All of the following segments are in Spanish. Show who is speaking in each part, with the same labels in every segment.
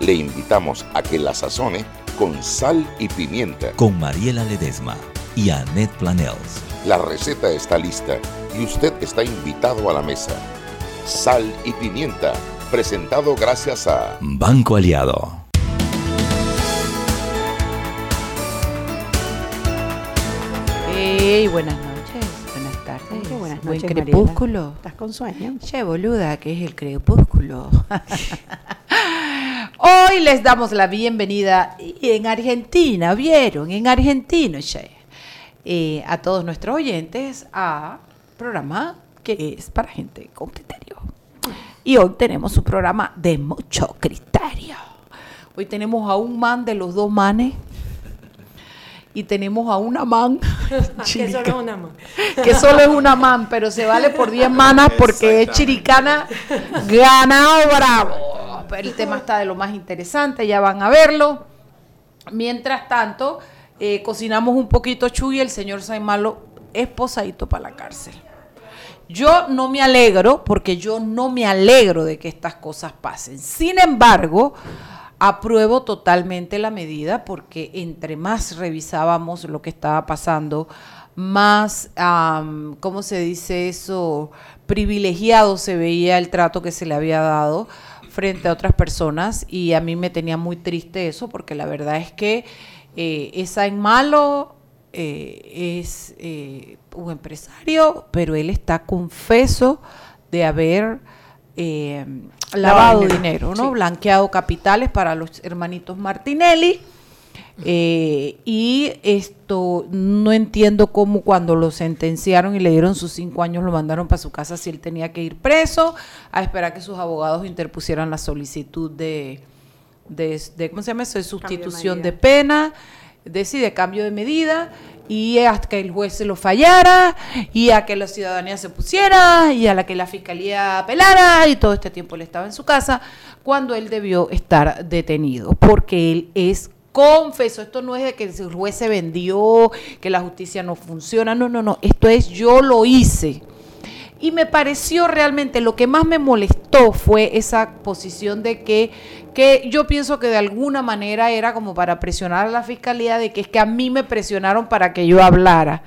Speaker 1: Le invitamos a que la sazone con sal y pimienta.
Speaker 2: Con Mariela Ledesma y Annette Planels.
Speaker 1: La receta está lista y usted está invitado a la mesa. Sal y pimienta, presentado gracias a
Speaker 2: Banco Aliado.
Speaker 3: Hey, buenas noches, buenas tardes,
Speaker 4: buenas
Speaker 3: buen
Speaker 4: noches,
Speaker 3: crepúsculo.
Speaker 4: Mariela. ¿Estás con sueño?
Speaker 3: Che, boluda, que es el crepúsculo. Hoy les damos la bienvenida y en Argentina, ¿vieron? En argentino, che. Eh, a todos nuestros oyentes a programa que es para gente con criterio. Y hoy tenemos un programa de mucho criterio. Hoy tenemos a un man de los dos manes y tenemos a una man
Speaker 4: Que solo es una man.
Speaker 3: que solo es una man, pero se vale por 10 manas porque es chiricana ganado bravo. El tema está de lo más interesante, ya van a verlo. Mientras tanto, eh, cocinamos un poquito chuy, el señor Saimalo es posadito para la cárcel. Yo no me alegro, porque yo no me alegro de que estas cosas pasen. Sin embargo, apruebo totalmente la medida porque entre más revisábamos lo que estaba pasando, más, am, ¿cómo se dice eso? Privilegiado se veía el trato que se le había dado frente a otras personas y a mí me tenía muy triste eso porque la verdad es que eh, esa en malo eh, es eh, un empresario, pero él está confeso de haber eh, lavado
Speaker 4: dinero,
Speaker 3: dinero, ¿no?
Speaker 4: sí.
Speaker 3: Blanqueado capitales para los hermanitos Martinelli. Eh, y esto no entiendo cómo cuando lo sentenciaron y le dieron sus cinco años lo mandaron para su casa si él tenía que ir preso a esperar que sus abogados interpusieran la solicitud de, de, de- ¿cómo se llama eso? De sustitución de, pena, de, sí, de cambio de medida y hasta que el juez se lo fallara y a que la ciudadanía se pusiera y a la que la fiscalía apelara y todo este tiempo él estaba en su casa cuando él debió estar detenido porque él es confeso, esto no es de que el juez se vendió, que la justicia no funciona, no, no, no, esto es yo lo hice. Y me pareció realmente, lo que más me molestó fue esa posición de que, que yo pienso que de alguna manera era como para presionar a la fiscalía de que es que a mí me presionaron para que yo hablara.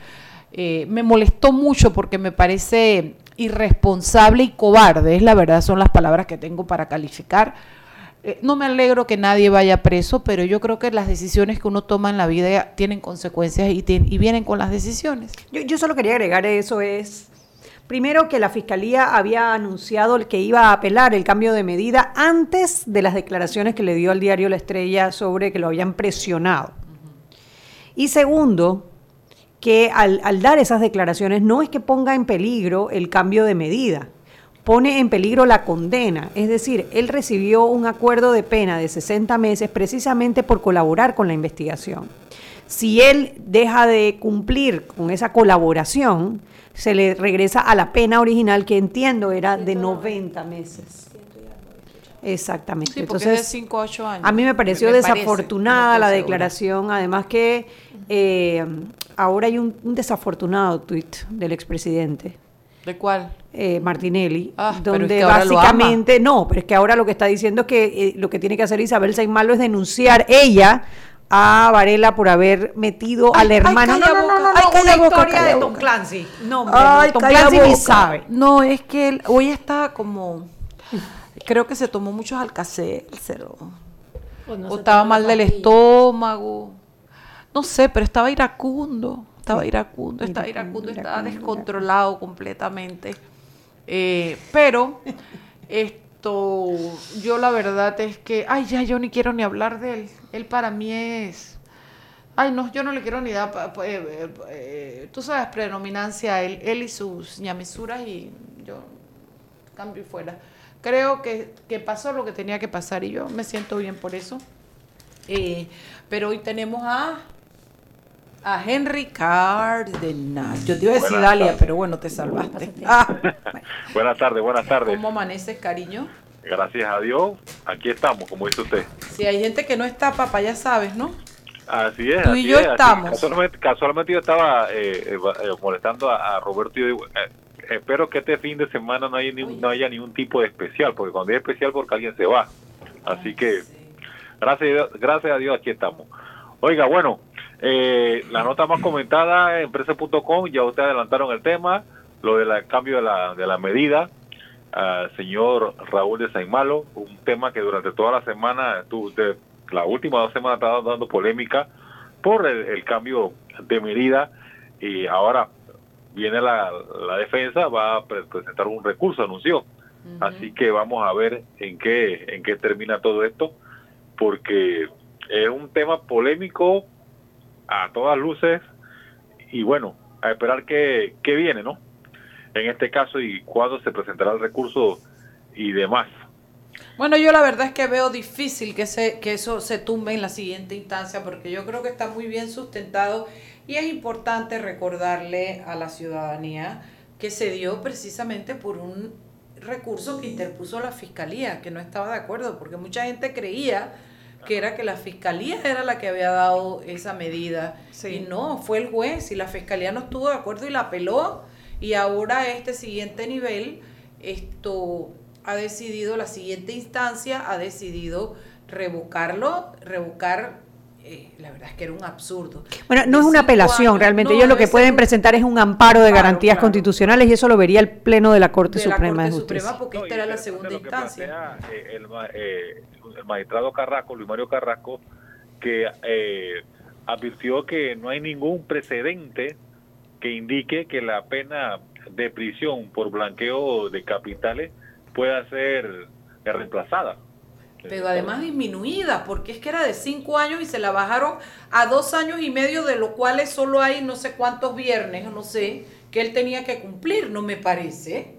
Speaker 3: Eh, me molestó mucho porque me parece irresponsable y cobarde, es la verdad, son las palabras que tengo para calificar. Eh, no me alegro que nadie vaya preso, pero yo creo que las decisiones que uno toma en la vida tienen consecuencias y, vienen con las decisiones.
Speaker 4: Yo, solo quería agregar eso es, primero que la Fiscalía había anunciado el que iba a apelar el cambio de medida antes de las declaraciones que le dio al diario La Estrella sobre que lo habían presionado. Y segundo, que al dar esas declaraciones no es que ponga en peligro el cambio de medida, pone en peligro la condena. Es decir, él recibió un acuerdo de pena de 60 meses precisamente por colaborar con la investigación. Si él deja de cumplir con esa colaboración, se le regresa a la pena original que entiendo era de 90 meses. Exactamente.
Speaker 3: Sí, porque es de
Speaker 4: Entonces,
Speaker 3: 5 a 8 años.
Speaker 4: a mí me pareció
Speaker 3: Me parece,
Speaker 4: desafortunada
Speaker 3: no
Speaker 4: la
Speaker 3: segura.
Speaker 4: declaración, además que eh, ahora hay un, un desafortunado tuit del expresidente.
Speaker 3: ¿De cuál?
Speaker 4: eh, Martinelli,
Speaker 3: Ah, pero es
Speaker 4: donde
Speaker 3: que ahora lo
Speaker 4: básicamente, no, pero es que ahora lo que está diciendo es que eh, lo que tiene que hacer Isabel Saimalo es denunciar ella a Varela por haber metido
Speaker 3: Ay,
Speaker 4: al
Speaker 3: ay,
Speaker 4: hermano.
Speaker 3: calla
Speaker 4: no, no, no, no,
Speaker 3: ay,
Speaker 4: no, una
Speaker 3: boca,
Speaker 4: historia de Tom. Clancy. No, hombre,
Speaker 3: Ay,
Speaker 4: no, Tom Clancy ni sabe.
Speaker 3: No, es que él hoy está como. Creo que se tomó muchos alcacelcer o, o estaba mal del estómago. No sé, pero estaba iracundo. Estaba iracundo, estaba iracundo, estaba descontrolado completamente. Eh, pero esto, yo la verdad es que, ay, ya yo ni quiero ni hablar de él. Él para mí es, ay, no, yo no le quiero ni dar, eh, eh, eh, tú sabes, predominancia a él, él y sus ñamisuras y yo cambio y fuera. Creo que, que pasó lo que tenía que pasar y yo me siento bien por eso. Eh, pero hoy tenemos a a Henry Cárdenas. Yo te iba a decir
Speaker 5: Buenas
Speaker 3: Dalia, pero bueno, te salvaste. Ah,
Speaker 5: Buenas tardes, buenas tardes.
Speaker 3: ¿Cómo amaneces, cariño?
Speaker 5: Gracias a Dios, aquí estamos, como dice usted.
Speaker 3: Si hay gente que no está, papá, ya sabes, ¿no?
Speaker 5: Así es.
Speaker 3: Tú y yo
Speaker 5: es, así-
Speaker 3: estamos.
Speaker 5: Casualmente, casualmente yo estaba eh, eh, eh, molestando a, a Roberto y yo digo, eh, espero que este fin de semana no haya, ni, no haya ningún tipo de especial, porque cuando hay especial porque alguien se va. Así que, gracias a Dios, gracias a Dios aquí estamos. Oiga, bueno, eh, la nota más comentada en empresa.com, ya ustedes adelantaron el tema, lo del cambio de la, de la medida, al señor Raúl de Saimalo, un tema que durante toda la semana, tu, de, la última dos semanas, estaba dando polémica por el, el cambio de medida y ahora viene la, la defensa, va a pre- presentar un recurso, anunció. Así que vamos a ver en qué, en qué termina todo esto, porque es un tema polémico a todas luces y bueno, a esperar qué, qué viene, ¿no? En este caso y cuándo se presentará el recurso y demás.
Speaker 3: Bueno, yo la verdad es que veo difícil que, se, que eso se tumbe en la siguiente instancia porque yo creo que está muy bien sustentado y es importante recordarle a la ciudadanía que se dio precisamente por un recurso que interpuso la fiscalía, que no estaba de acuerdo, porque mucha gente creía que era que la fiscalía era la que había dado esa medida
Speaker 4: Sí.
Speaker 3: y no, fue el juez y la fiscalía no estuvo de acuerdo y la apeló y ahora este siguiente nivel esto ha decidido la siguiente instancia ha decidido revocarlo revocar eh, la verdad es que era un absurdo
Speaker 4: Bueno, no es una apelación
Speaker 3: años,
Speaker 4: realmente.
Speaker 3: no,
Speaker 4: Ellos lo que pueden presentar es un amparo de garantías
Speaker 3: claro.
Speaker 4: constitucionales y eso lo vería el Pleno de la Corte
Speaker 3: de la
Speaker 4: Suprema
Speaker 3: Corte
Speaker 4: de Justicia.
Speaker 3: Suprema porque
Speaker 5: No,
Speaker 3: esta era la segunda instancia
Speaker 5: plantea, eh, el, ma- eh, el magistrado Carrasco, Luis Mario Carrasco, que eh, advirtió que no hay ningún precedente que indique que la pena de prisión por blanqueo de capitales pueda ser reemplazada.
Speaker 3: Pero además disminuida, porque es que era de cinco años y se la bajaron a dos años y medio, de lo cuales solo hay no sé cuántos viernes, no sé, que él tenía que cumplir, no me parece.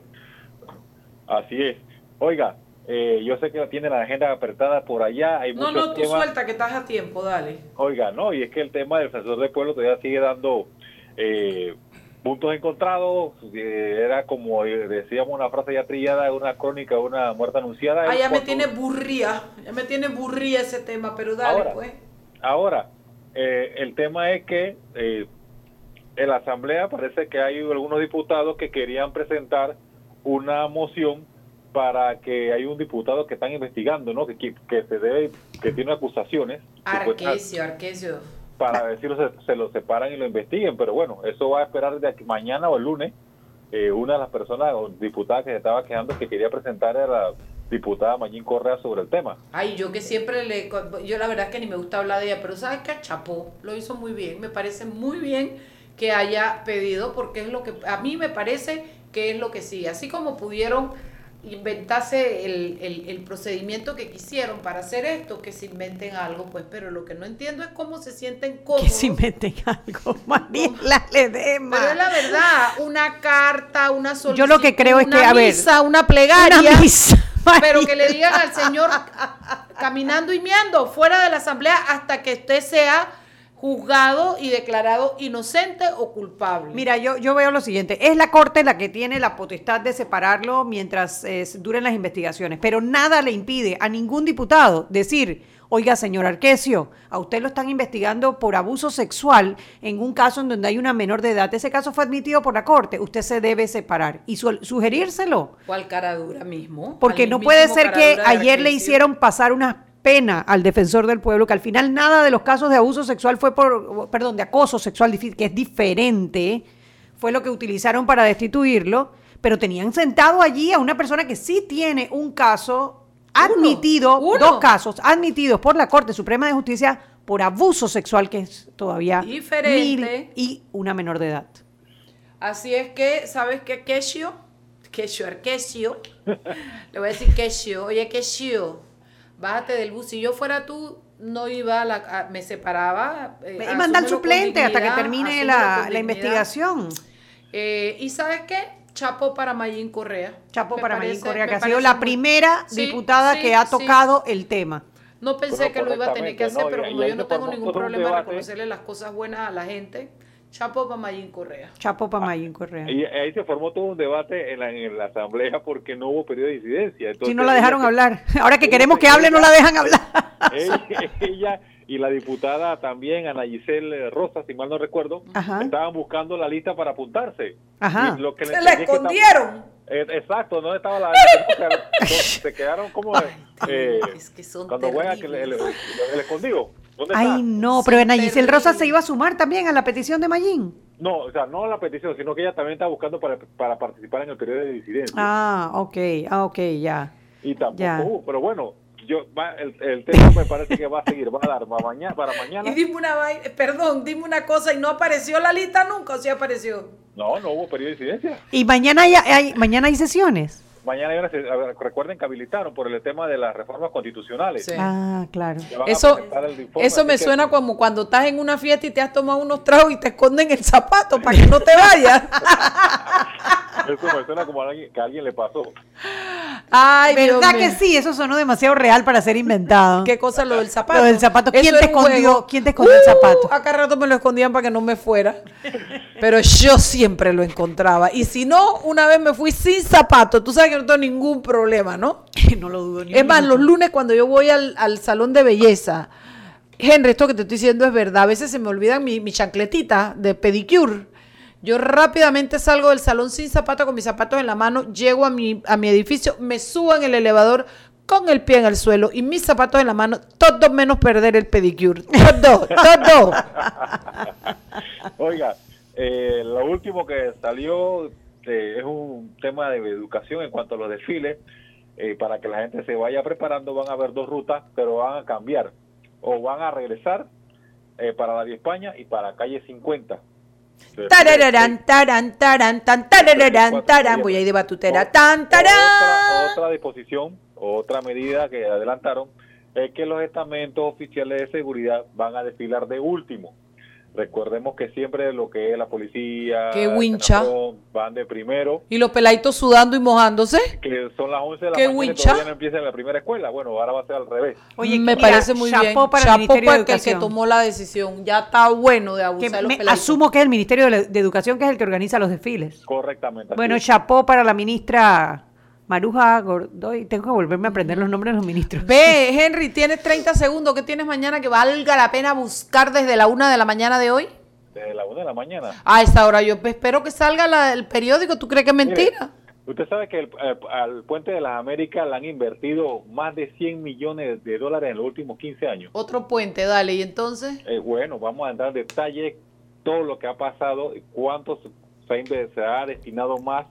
Speaker 5: Así es. Oiga, eh, yo sé que tiene la agenda apretada por allá. Hay
Speaker 3: No, no, tú
Speaker 5: temas.
Speaker 3: suelta que estás a tiempo, dale.
Speaker 5: Oiga, no, y es que el tema del defensor del pueblo todavía sigue dando eh, puntos encontrados. era como eh, decíamos una frase ya trillada, una crónica, una muerte anunciada.
Speaker 3: Ah, ya me tiene burría, ya me tiene burría ese tema, pero dale
Speaker 5: Ahora.
Speaker 3: pues.
Speaker 5: Ahora, eh, el tema es que eh, en la Asamblea parece que hay algunos diputados que querían presentar una moción para que hay un diputado que están investigando, ¿no? Que, que, que se debe, que tiene acusaciones. supuesta-
Speaker 3: Arquesio,
Speaker 5: Para decirlo se, se lo separan y lo investiguen, pero bueno, eso va a esperar de aquí mañana o el lunes. Eh, una de las personas o diputadas que se estaba quejando que quería presentar era la diputada Mayín Correa sobre el tema.
Speaker 3: Ay, yo que siempre le... Yo la verdad es que ni me gusta hablar de ella, pero ¿sabes qué? Chapó, lo hizo muy bien. Me parece muy bien que haya pedido, porque es lo que... A mí me parece que es lo que sí. Así como pudieron inventarse el, el, el procedimiento que quisieron para hacer esto, que se inventen algo, pues, pero lo que no entiendo es cómo se sienten
Speaker 4: Que
Speaker 3: cómodos.
Speaker 4: se inventen algo, Mariela Ledema.
Speaker 3: Pero es la verdad, una carta, una solicitud,
Speaker 4: Yo lo que creo es que,
Speaker 3: una
Speaker 4: a ver,
Speaker 3: misa, una plegaria,
Speaker 4: Una misa,
Speaker 3: pero que le digan al señor caminando y miando fuera de la asamblea hasta que usted sea juzgado y declarado inocente o culpable.
Speaker 4: Mira, yo, yo veo lo siguiente, es la Corte la que tiene la potestad de separarlo mientras eh, duren las investigaciones, pero nada le impide a ningún diputado decir, oiga, señor Arquesio, a usted lo están investigando por abuso sexual en un caso en donde hay una menor de edad, ese caso fue admitido por la Corte, usted se debe separar y su- sugerírselo,
Speaker 3: ¿Cuál cara dura mismo?
Speaker 4: porque no puede ser que ayer le hicieron pasar una pena al defensor del pueblo, que al final nada de los casos de abuso sexual fue por, perdón, de acoso sexual, que es diferente, fue lo que utilizaron para destituirlo, pero tenían sentado allí a una persona que sí tiene un caso admitido,
Speaker 3: uno.
Speaker 4: dos casos admitidos por la Corte Suprema de Justicia por abuso sexual, que es todavía
Speaker 3: Diferente.
Speaker 4: mil y una menor de edad.
Speaker 3: Así es que, ¿sabes qué, Kesio? Kesio, Arquesio. Le voy a decir Kesio. Oye, Kesio, bájate del bus. Si yo fuera tú, no iba a la... a- me separaba. eh,
Speaker 4: Y manda al suplente hasta que termine la, la investigación.
Speaker 3: Eh, ¿Y sabes qué? Chapo para Mayín Correa.
Speaker 4: Chapo
Speaker 3: Me
Speaker 4: para Mayín Correa, que ha sido la
Speaker 3: muy-
Speaker 4: primera
Speaker 3: Sí,
Speaker 4: diputada
Speaker 3: sí,
Speaker 4: que ha
Speaker 3: sí.
Speaker 4: tocado el tema.
Speaker 3: No pensé que lo iba a tener que hacer, pero como yo no tengo ningún problema en reconocerle las cosas buenas a la gente, Chapo para Mayín Correa.
Speaker 4: Chapo para Mayín Correa.
Speaker 5: Y ahí se formó todo un debate en la, en la asamblea porque no hubo periodo de disidencia.
Speaker 4: Si
Speaker 5: Entonces,
Speaker 4: no la dejaron
Speaker 5: ella-
Speaker 4: hablar. Ahora que queremos que hable, no la dejan hablar.
Speaker 5: ella, ella y la diputada también, Ana Giselle Rosa, si mal no recuerdo,
Speaker 4: Ajá.
Speaker 5: estaban buscando la lista para apuntarse.
Speaker 4: Ajá.
Speaker 5: Y lo que le
Speaker 3: Se la
Speaker 5: es que estaban-
Speaker 3: escondieron.
Speaker 5: Eh, exacto, no estaba la. se quedaron como. Eh,
Speaker 3: es que son
Speaker 5: cuando el, el- el- el escondido. ¿Dónde
Speaker 4: Ay,
Speaker 5: está?
Speaker 4: no, pero Ana Giselle Rosa se iba a sumar también a la petición de Mayín.
Speaker 5: No, o sea, no la petición, sino que ella también está buscando para, para participar en el periodo de disidencia.
Speaker 4: Ah, ok, ah, ok, ya.
Speaker 5: y tampoco
Speaker 4: ya.
Speaker 5: hubo, pero bueno, yo va- el, el tema me parece que va a seguir, va a dar para mañana, para mañana.
Speaker 3: Y dime una vaina, perdón, dime una cosa, y no apareció la lista nunca, o sí apareció.
Speaker 5: No, no hubo periodo de disidencia.
Speaker 4: Y mañana hay, hay- mañana hay sesiones.
Speaker 5: Mañana hay una recuerden que habilitaron por el tema de las reformas constitucionales.
Speaker 3: Sí.
Speaker 4: Ah, claro.
Speaker 3: Eso, eso me suena como cuando estás en una fiesta y te has tomado unos tragos y te esconden el zapato para que no te vayas.
Speaker 5: Eso me suena como a alguien, que a alguien le pasó.
Speaker 3: Ay, Dios
Speaker 4: ¿Verdad
Speaker 3: mío.
Speaker 4: que sí? Eso sonó demasiado real para ser inventado.
Speaker 3: ¿Qué cosa lo del zapato?
Speaker 4: Lo del zapato. ¿Quién
Speaker 3: Eso
Speaker 4: te escondió- quién te escondió el
Speaker 3: Uh,
Speaker 4: zapato?
Speaker 3: Acá rato me lo escondían para que no me fuera. Pero yo siempre lo encontraba. Y si no, una vez me fui sin zapato. Tú sabes que no tengo ningún problema, ¿no?
Speaker 4: no lo dudo ni
Speaker 3: Es más, los lunes cuando yo voy al, al salón de belleza, Henry, esto que te estoy diciendo es verdad. A veces se me olvidan mi, mi chancletita de pedicure. Yo rápidamente salgo del salón sin zapato, con mis zapatos en la mano, llego a mi, a mi edificio, me subo en el elevador con el pie en el suelo y mis zapatos en la mano, todo menos perder el pedicure. Todo, todo.
Speaker 5: Oiga, eh, lo último que salió es un tema de educación en cuanto a los desfiles. Eh, para que la gente se vaya preparando, van a haber dos rutas, pero van a cambiar. O van a regresar eh, para la de España y para calle 50.
Speaker 3: Tarararán, taran, taran, tan, tarararán, taran. Voy ahí de batutera. Tan,
Speaker 5: Otra,
Speaker 3: tarán.
Speaker 5: otra disposición, otra medida que adelantaron es que los estamentos oficiales de seguridad van a desfilar de último. Recordemos que siempre lo que es la policía,
Speaker 3: Qué wincha.
Speaker 5: Van de primero,
Speaker 3: Y los peladitos sudando y mojándose.
Speaker 5: que son las 11 de la
Speaker 3: Qué
Speaker 5: mañana y
Speaker 3: wincha.
Speaker 5: todavía no empieza la primera escuela. Bueno, ahora va a ser al revés.
Speaker 4: Oye,
Speaker 3: me
Speaker 4: mira,
Speaker 3: parece muy bien.
Speaker 4: chapó para Ministerio
Speaker 3: para
Speaker 4: de
Speaker 3: el que, el que tomó la decisión. Ya está bueno de
Speaker 4: Que
Speaker 3: abusar de los
Speaker 4: me-
Speaker 3: peladitos.
Speaker 4: asumo que es el Ministerio de, la- de Educación que es el que organiza los desfiles.
Speaker 5: Correctamente.
Speaker 4: Bueno, chapó para la ministra Maruja Gordoy. Tengo que volverme a aprender los nombres de los ministros.
Speaker 3: Ve, Henry, tienes 30 segundos. ¿Qué tienes mañana que valga la pena buscar desde la una de la mañana de hoy?
Speaker 5: Desde la 1 de la mañana.
Speaker 3: A esta hora yo espero que salga la- el periódico. ¿Tú crees que es mentira?
Speaker 5: Usted sabe que el- eh, al Puente de las Américas le han invertido más de 100 millones de dólares en los últimos 15 años.
Speaker 3: Otro puente, dale. ¿Y entonces?
Speaker 5: Eh, bueno, vamos a entrar en detalle todo lo que ha pasado, y cuánto ha se ha destinado más,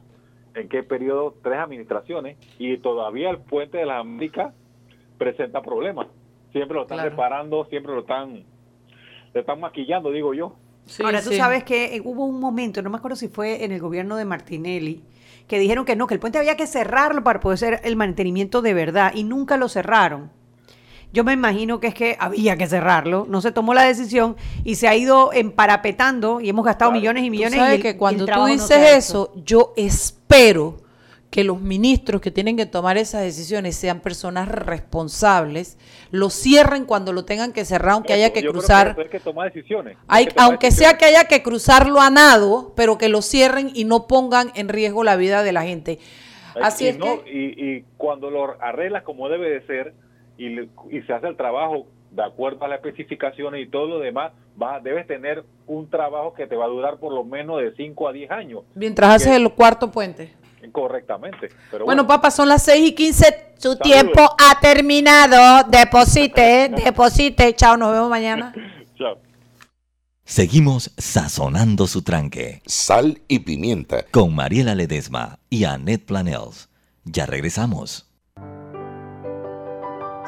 Speaker 5: en qué periodo, tres administraciones, y todavía el puente de las Américas presenta problemas. Siempre lo están
Speaker 3: Claro.
Speaker 5: reparando, siempre lo están, lo están maquillando, digo yo.
Speaker 3: Sí,
Speaker 4: Ahora, tú
Speaker 3: sí.
Speaker 4: sabes que eh, hubo un momento, no me acuerdo si fue en el gobierno de Martinelli, que dijeron que no, que el puente había que cerrarlo para poder hacer el mantenimiento de verdad y nunca lo cerraron. Yo me imagino que es que había que cerrarlo, no se tomó la decisión y se ha ido emparapetando y hemos gastado
Speaker 5: Claro.
Speaker 4: millones y
Speaker 3: Tú
Speaker 4: millones.
Speaker 3: sabes
Speaker 4: y el-
Speaker 3: que cuando tú
Speaker 4: no
Speaker 3: dices eso, yo espero que los ministros que tienen que tomar esas decisiones sean personas responsables, lo cierren cuando lo tengan que cerrar, aunque haya que
Speaker 5: Yo creo
Speaker 3: cruzar.
Speaker 5: eso hay que tomar decisiones.
Speaker 3: Hay-
Speaker 5: Hay que tomar
Speaker 3: aunque sea que haya que cruzarlo a nado, pero que lo cierren y no pongan en riesgo la vida de la gente. Así
Speaker 5: y
Speaker 3: es
Speaker 5: no-
Speaker 3: que
Speaker 5: y, y cuando lo arreglas como debe de ser y, se hace el trabajo de acuerdo a las especificaciones y todo lo demás, va, debes tener un trabajo que te va a durar por lo menos de 5 a 10 años,
Speaker 3: mientras haces el cuarto puente.
Speaker 5: correctamente. Pero
Speaker 3: Bueno,
Speaker 5: bueno,
Speaker 3: papá, son las 6 y 15. Su
Speaker 5: Saludos.
Speaker 3: tiempo ha terminado. Deposite, deposite. Chao, nos vemos mañana.
Speaker 5: chao.
Speaker 2: Seguimos sazonando su tranque.
Speaker 1: Sal y pimienta.
Speaker 2: Con Mariela Ledesma y Annette Planels. Ya regresamos.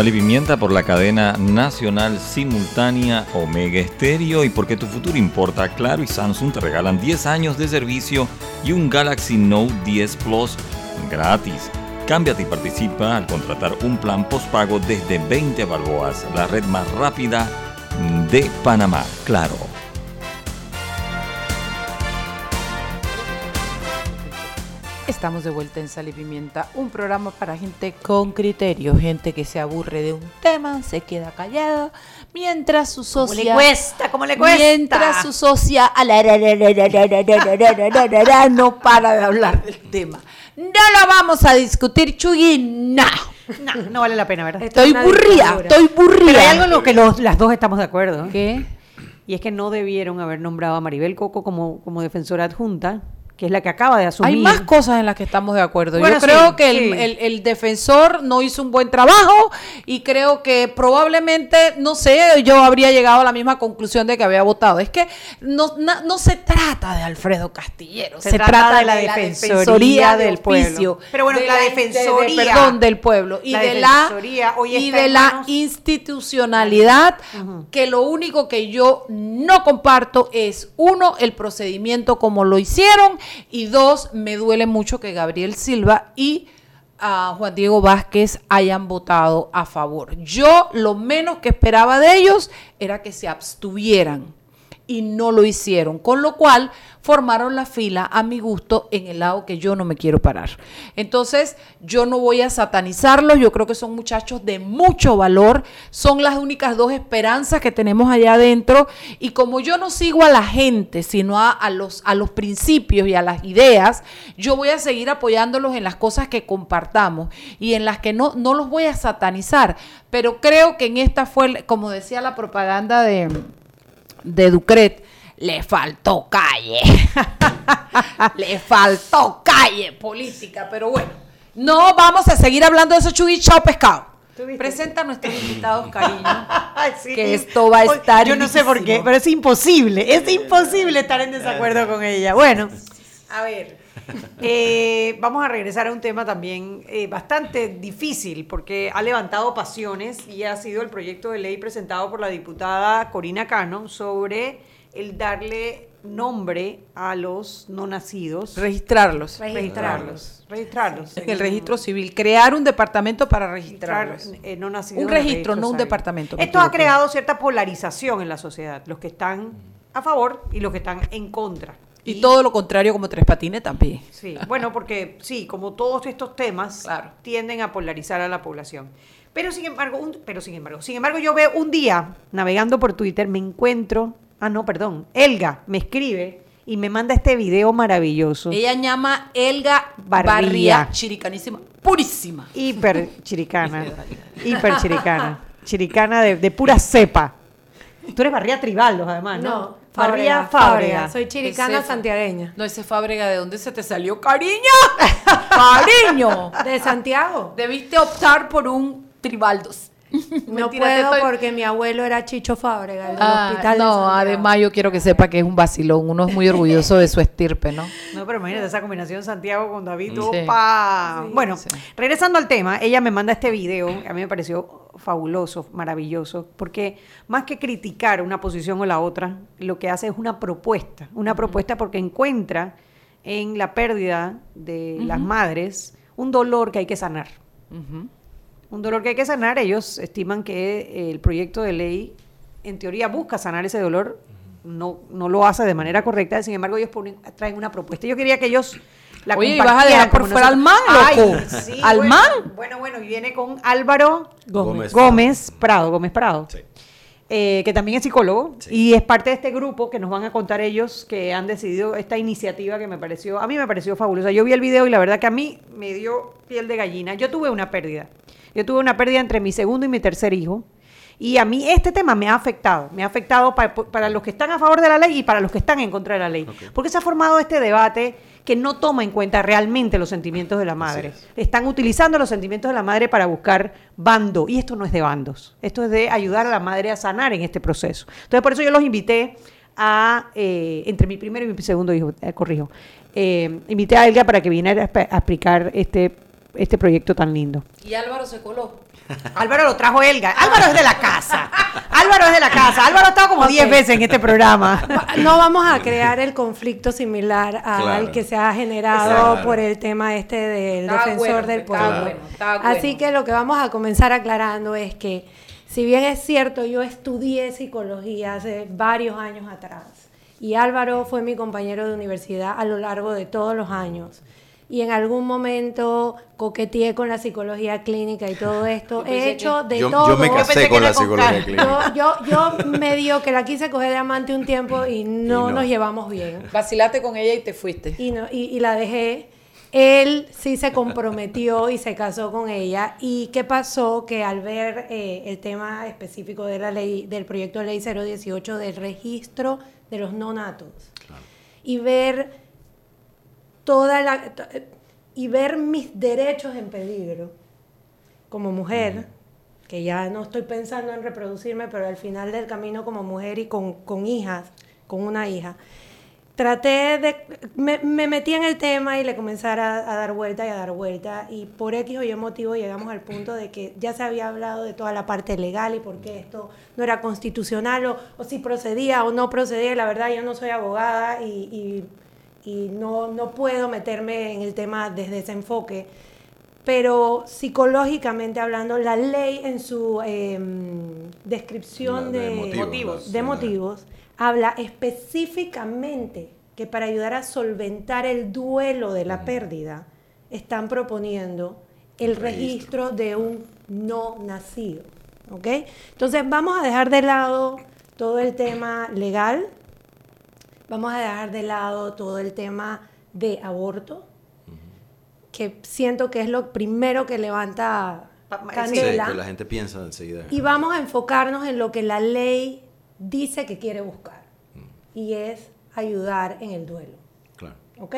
Speaker 2: Sal Pimienta por la cadena nacional simultánea Omega Estéreo y porque tu futuro importa, Claro y Samsung te regalan 10 años de servicio y un Galaxy Note 10 Plus gratis. Cámbiate y participa al contratar un plan postpago desde 20 balboas, la red más rápida de Panamá. Claro.
Speaker 3: Estamos de vuelta en Sal y Pimienta, un programa para gente con criterio, gente que se aburre de un tema, se queda callada, mientras su
Speaker 4: ¿Cómo
Speaker 3: socia...
Speaker 4: le cuesta? ¿Cómo le cuesta?
Speaker 3: Mientras su socia no para de hablar del tema. No lo vamos a discutir, Chuy, no.
Speaker 4: No, no vale la pena, ¿verdad?
Speaker 3: Estoy burría, estoy burría.
Speaker 4: Pero hay algo en lo que los- las dos estamos de acuerdo.
Speaker 3: ¿Qué?
Speaker 4: Y es que no debieron haber nombrado a Maribel Coco como, como defensora adjunta, que es la que acaba de asumir.
Speaker 3: Hay más cosas en las que estamos de acuerdo.
Speaker 4: Bueno,
Speaker 3: Yo creo
Speaker 4: sí,
Speaker 3: que el,
Speaker 4: sí.
Speaker 3: el- el defensor no hizo un buen trabajo y creo que probablemente, no sé, yo habría llegado a la misma conclusión de que había votado. Es que no, na- no se trata de Alfredo Castillero, se, trata, de la, defensoría, del
Speaker 4: pueblo.
Speaker 3: pueblo.
Speaker 4: Pero bueno,
Speaker 3: de
Speaker 4: la
Speaker 3: de-
Speaker 4: defensoría-
Speaker 3: de- perdón, del pueblo. Y
Speaker 4: La
Speaker 3: de la, y de la
Speaker 4: manos-
Speaker 3: institucionalidad, que lo único que yo no comparto es, uno, el procedimiento como lo hicieron, y dos, me duele mucho que Gabriel Silva y a Juan Diego Vázquez hayan votado a favor. Yo lo menos que esperaba de ellos era que se abstuvieran y no lo hicieron, con lo cual formaron la fila a mi gusto en el lado que yo no me quiero parar. Entonces, yo no voy a satanizarlos, yo creo que son muchachos de mucho valor, son las únicas dos esperanzas que tenemos allá adentro y como yo no sigo a la gente, sino a, a los, a los principios y a las ideas, yo voy a seguir apoyándolos en las cosas que compartamos y en las que no, no los voy a satanizar, pero creo que en esta fue, como decía la propaganda de de Ducret, le faltó calle. le faltó calle política, pero bueno. No vamos a seguir hablando de eso, Chuy. Chao, pescado. Presenta a nuestros invitados, cariño.
Speaker 4: Sí.
Speaker 3: Que esto va a estar
Speaker 4: Yo no sé por qué, pero es imposible. Es imposible estar en desacuerdo con ella. Bueno, a ver. eh, vamos a regresar a un tema también eh, bastante difícil porque ha levantado pasiones y ha sido el proyecto de ley presentado por la diputada Corina Cano sobre el darle nombre a los no nacidos.
Speaker 3: Registrarlos.
Speaker 4: Registrarlos. Registrarlos.
Speaker 3: En el registro civil. Crear un departamento para registrarlos.
Speaker 4: registrar, eh, no nacidos
Speaker 3: Un registro, no un departamento. me
Speaker 4: Esto ha creado cierta polarización en la sociedad, los que están a favor y los que están en contra.
Speaker 3: Y todo lo contrario como Tres Patines también.
Speaker 4: Sí, bueno, porque sí, como todos estos temas
Speaker 3: Claro.
Speaker 4: tienden a polarizar a la población. Pero sin embargo, un- pero sin embargo, sin embargo, yo veo un día navegando por Twitter, me encuentro, ah no, perdón, Elga me escribe y me manda este video maravilloso.
Speaker 3: Ella llama Elga
Speaker 4: Barría.
Speaker 3: Barría, chiricanísima, purísima.
Speaker 4: Hiper chiricana. hiper chiricana. Chiricana de, de pura cepa. Tú eres Barría Tribaldos, además, ¿no?
Speaker 6: No,
Speaker 4: Barría
Speaker 6: Fábrega,
Speaker 4: Fábrega.
Speaker 6: Soy chiricana
Speaker 3: Ese-
Speaker 6: santiagueña.
Speaker 3: No, ese Fábrega, ¿de dónde se te salió? ¡Cariño! ¡Cariño!
Speaker 6: De Santiago.
Speaker 3: Debiste optar por un Tribaldos.
Speaker 6: No
Speaker 3: Mentira,
Speaker 6: puedo
Speaker 3: estoy-
Speaker 6: porque mi abuelo era Chicho Fábrega, el del
Speaker 3: Ah,
Speaker 6: hospital de
Speaker 3: no, además yo quiero que sepa que es un vacilón. Uno es muy orgulloso de su estirpe, ¿no?
Speaker 4: No, pero imagínate esa combinación Santiago con David.
Speaker 3: Sí.
Speaker 4: ¡Opa!
Speaker 6: Sí.
Speaker 4: bueno,
Speaker 3: Sí.
Speaker 4: regresando al tema, ella me manda este video, a mí me pareció fabuloso, maravilloso, porque más que criticar una posición o la otra, lo que hace es una propuesta, una propuesta porque encuentra en la pérdida de las madres un dolor que hay que sanar. Un dolor que hay que sanar. Ellos estiman que el proyecto de ley, en teoría, busca sanar ese dolor. No, no lo hace de manera correcta. Sin embargo, ellos ponen- traen una propuesta. Yo quería que ellos la
Speaker 3: Oye, ¿y vas a dejar por fuera al man, loco?
Speaker 4: Ay, sí,
Speaker 3: ¿Al
Speaker 4: bueno,
Speaker 3: man?
Speaker 4: Bueno, bueno, y viene con Álvaro
Speaker 6: Gómez.
Speaker 4: Gómez Prado. Gómez Prado. eh, que también es psicólogo y es parte de este grupo que nos van a contar ellos que han decidido esta iniciativa que me pareció, a mí me pareció fabulosa. Yo vi el video y la verdad que a mí me dio piel de gallina. Yo tuve una pérdida. Yo tuve una pérdida entre mi segundo y mi tercer hijo. Y a mí este tema me ha afectado, me ha afectado pa- para, los que están a favor de la ley y para los que están en contra de la ley. Porque se ha formado este debate que no toma en cuenta realmente los sentimientos de la madre. Están utilizando los sentimientos de la madre para buscar bando. Y esto no es de bandos, esto es de ayudar a la madre a sanar en este proceso. Entonces por eso yo los invité a, eh, entre mi primero y mi segundo hijo, eh, corrijo, eh, invité a Elga para que viniera a explicar este, este proyecto tan lindo.
Speaker 3: Y Álvaro se coló.
Speaker 4: Álvaro lo trajo Elga. Álvaro es de la casa. Álvaro es de la casa. Álvaro ha estado como 10
Speaker 6: Ok.
Speaker 4: veces en este programa.
Speaker 6: No vamos a crear el conflicto similar al
Speaker 2: Claro.
Speaker 6: que se ha generado
Speaker 2: Claro.
Speaker 6: por el tema este del
Speaker 3: Está
Speaker 6: defensor
Speaker 3: bueno,
Speaker 6: del
Speaker 3: está
Speaker 6: pueblo.
Speaker 3: bueno, está
Speaker 6: Así
Speaker 3: bueno.
Speaker 6: que lo que vamos a comenzar aclarando es que, si bien es cierto, yo estudié psicología hace varios años atrás y Álvaro fue mi compañero de universidad a lo largo de todos los años. Y en algún momento coqueteé con la psicología clínica y todo esto. He hecho de
Speaker 7: Yo,
Speaker 6: todo.
Speaker 7: yo me casé
Speaker 4: que
Speaker 7: con la psicología clínica.
Speaker 6: Yo, yo, yo medio que la quise coger de amante un tiempo y no,
Speaker 7: Y no.
Speaker 6: nos llevamos bien.
Speaker 3: Vacilaste con ella y te fuiste.
Speaker 6: Y, no, y, y la dejé. Él sí se comprometió y se casó con ella. ¿Y qué pasó? Que al ver eh, el tema específico de la ley, del proyecto de ley 018 del registro de los no natos, y ver toda la to- y ver mis derechos en peligro como mujer, que ya no estoy pensando en reproducirme, pero al final del camino como mujer y con, con hijas, con una hija, traté de, me, me metí en el tema y le comencé a, a dar vuelta y a dar vuelta y por X o Y motivo llegamos al punto de que ya se había hablado de toda la parte legal y por qué esto no era constitucional o, o si procedía o no procedía. La verdad yo no soy abogada y, y, y no, no puedo meterme en el tema desde ese enfoque. Pero psicológicamente hablando, la ley en su em, descripción
Speaker 7: De- motivos,
Speaker 6: de motivos habla específicamente que para ayudar a solventar el duelo de la pérdida, están proponiendo el registro de un no nacido. ¿ok? Entonces vamos a dejar de lado todo el tema legal, vamos a dejar de lado todo el tema de aborto, que siento que es lo primero que levanta
Speaker 7: Sí,
Speaker 6: candela.
Speaker 7: que la gente piensa enseguida.
Speaker 6: Y vamos a enfocarnos en lo que la ley dice que quiere buscar. Y es ayudar en el duelo.
Speaker 7: Claro.
Speaker 6: ¿Ok?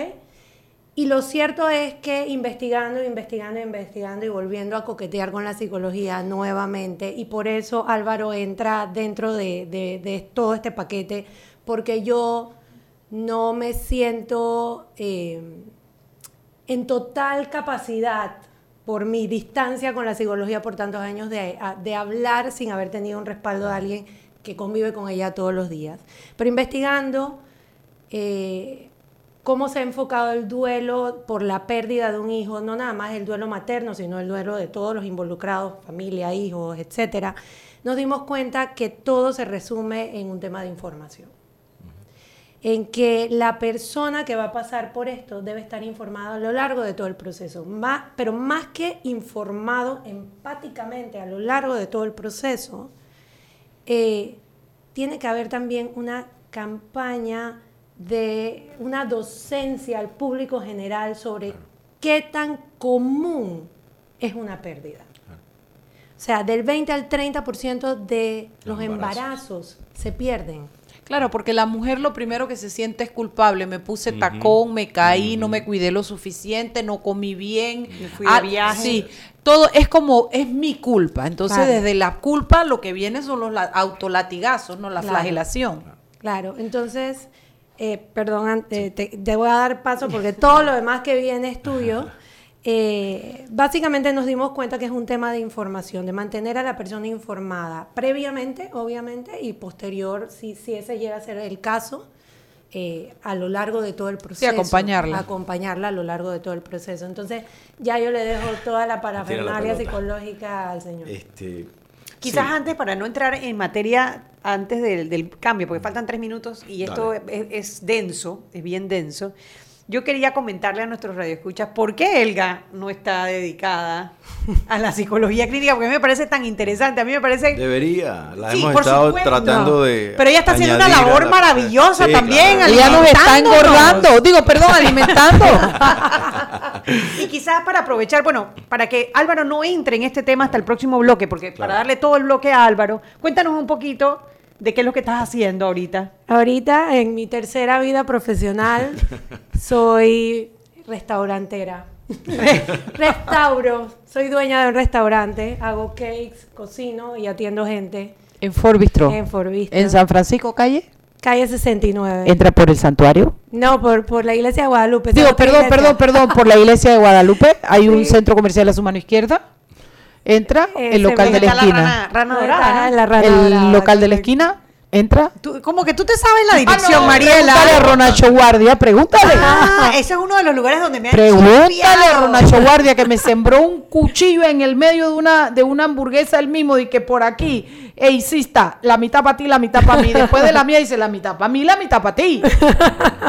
Speaker 6: Y lo cierto es que investigando, investigando, investigando y volviendo a coquetear con la psicología nuevamente, y por eso Álvaro entra dentro de, de- de todo este paquete, porque yo no me siento eh, en total capacidad por mi distancia con la psicología por tantos años de, hablar sin haber tenido un respaldo de alguien que convive con ella todos los días. Pero investigando eh, cómo se ha enfocado el duelo por la pérdida de un hijo, no nada más el duelo materno, sino el duelo de todos los involucrados, familia, hijos, etcétera, nos dimos cuenta que todo se resume en un tema de información en que la persona que va a pasar por esto debe estar informada a lo largo de todo el proceso, más, pero más que informado empáticamente a lo largo de todo el proceso, eh, tiene que haber también una campaña de una docencia al público general sobre qué tan común es una pérdida. O sea, del 20 al 30% de los embarazos se pierden.
Speaker 3: Claro, porque la mujer lo primero que se siente es culpable. Me puse tacón, me caí, no me cuidé lo suficiente, no comí bien.
Speaker 4: Me fui de viaje.
Speaker 3: Sí, todo es como, es mi culpa. Entonces,
Speaker 6: Claro.
Speaker 3: desde la culpa lo que viene son los la- autolatigazos, no la
Speaker 6: Claro.
Speaker 3: flagelación.
Speaker 6: Claro, entonces, eh, perdón, eh, te, te voy a dar paso porque todo lo demás que viene es tuyo. Eh, básicamente nos dimos cuenta que es un tema de información, de mantener a la persona informada previamente, obviamente, y posterior, si, si ese llega a ser el caso, eh, a lo largo de todo el proceso.
Speaker 3: acompañarla.
Speaker 6: Acompañarla a lo largo de todo el proceso. Entonces, ya yo le dejo toda la parafernalia psicológica al señor.
Speaker 7: Este,
Speaker 4: Quizás
Speaker 7: sí.
Speaker 4: antes, para no entrar en materia antes del, del cambio, porque faltan tres minutos y esto es, es denso, es bien denso. Yo quería comentarle a nuestros radioescuchas por qué Elga no está dedicada a la psicología clínica, porque a mí me parece tan interesante. A mí me parece.
Speaker 7: Debería, la
Speaker 4: Sí,
Speaker 7: hemos
Speaker 4: por
Speaker 7: estado
Speaker 4: supuesto.
Speaker 7: tratando de.
Speaker 4: Pero ella está haciendo una labor
Speaker 7: la-
Speaker 4: maravillosa
Speaker 7: Sí,
Speaker 4: también,
Speaker 7: claro.
Speaker 3: Ella nos está engordando, digo, perdón, alimentando.
Speaker 4: Y quizás para aprovechar, bueno, para que Álvaro no entre en este tema hasta el próximo bloque, porque para darle todo el bloque a Álvaro, cuéntanos un poquito de qué es lo que estás haciendo ahorita.
Speaker 6: Ahorita, en mi tercera vida profesional, soy restaurantera. Restauro. Soy dueña de un restaurante. Hago cakes, cocino y atiendo gente.
Speaker 3: en Fort Bistro.
Speaker 6: En Fort Bistro.
Speaker 3: En San Francisco, calle.
Speaker 6: Calle 69.
Speaker 3: Entra por el santuario.
Speaker 6: No, por, por la iglesia de Guadalupe.
Speaker 3: Digo, perdón,
Speaker 6: iglesia.
Speaker 3: perdón, perdón, por la iglesia de Guadalupe. Hay un centro comercial a su mano izquierda. Entra,
Speaker 6: Ese
Speaker 3: el local de la esquina.
Speaker 4: rana, dorada,
Speaker 6: está
Speaker 4: ¿no?
Speaker 6: la rana
Speaker 3: El
Speaker 6: dorada,
Speaker 3: local de la esquina. Entra.
Speaker 4: Tú- como que tú te sabes la dirección,
Speaker 3: Ah, no,
Speaker 4: Mariela.
Speaker 3: Pregúntale a Ronacho Guardia, pregúntale.
Speaker 4: Ah, ese es uno de los lugares donde me han
Speaker 3: Pregúntale a. Ronacho Guardia que me sembró un cuchillo en el medio de una, de una hamburguesa el mismo y que por aquí, e hicista, la mitad para ti, la mitad para mí. Después de la mía dice la mitad para mí, la mitad para ti.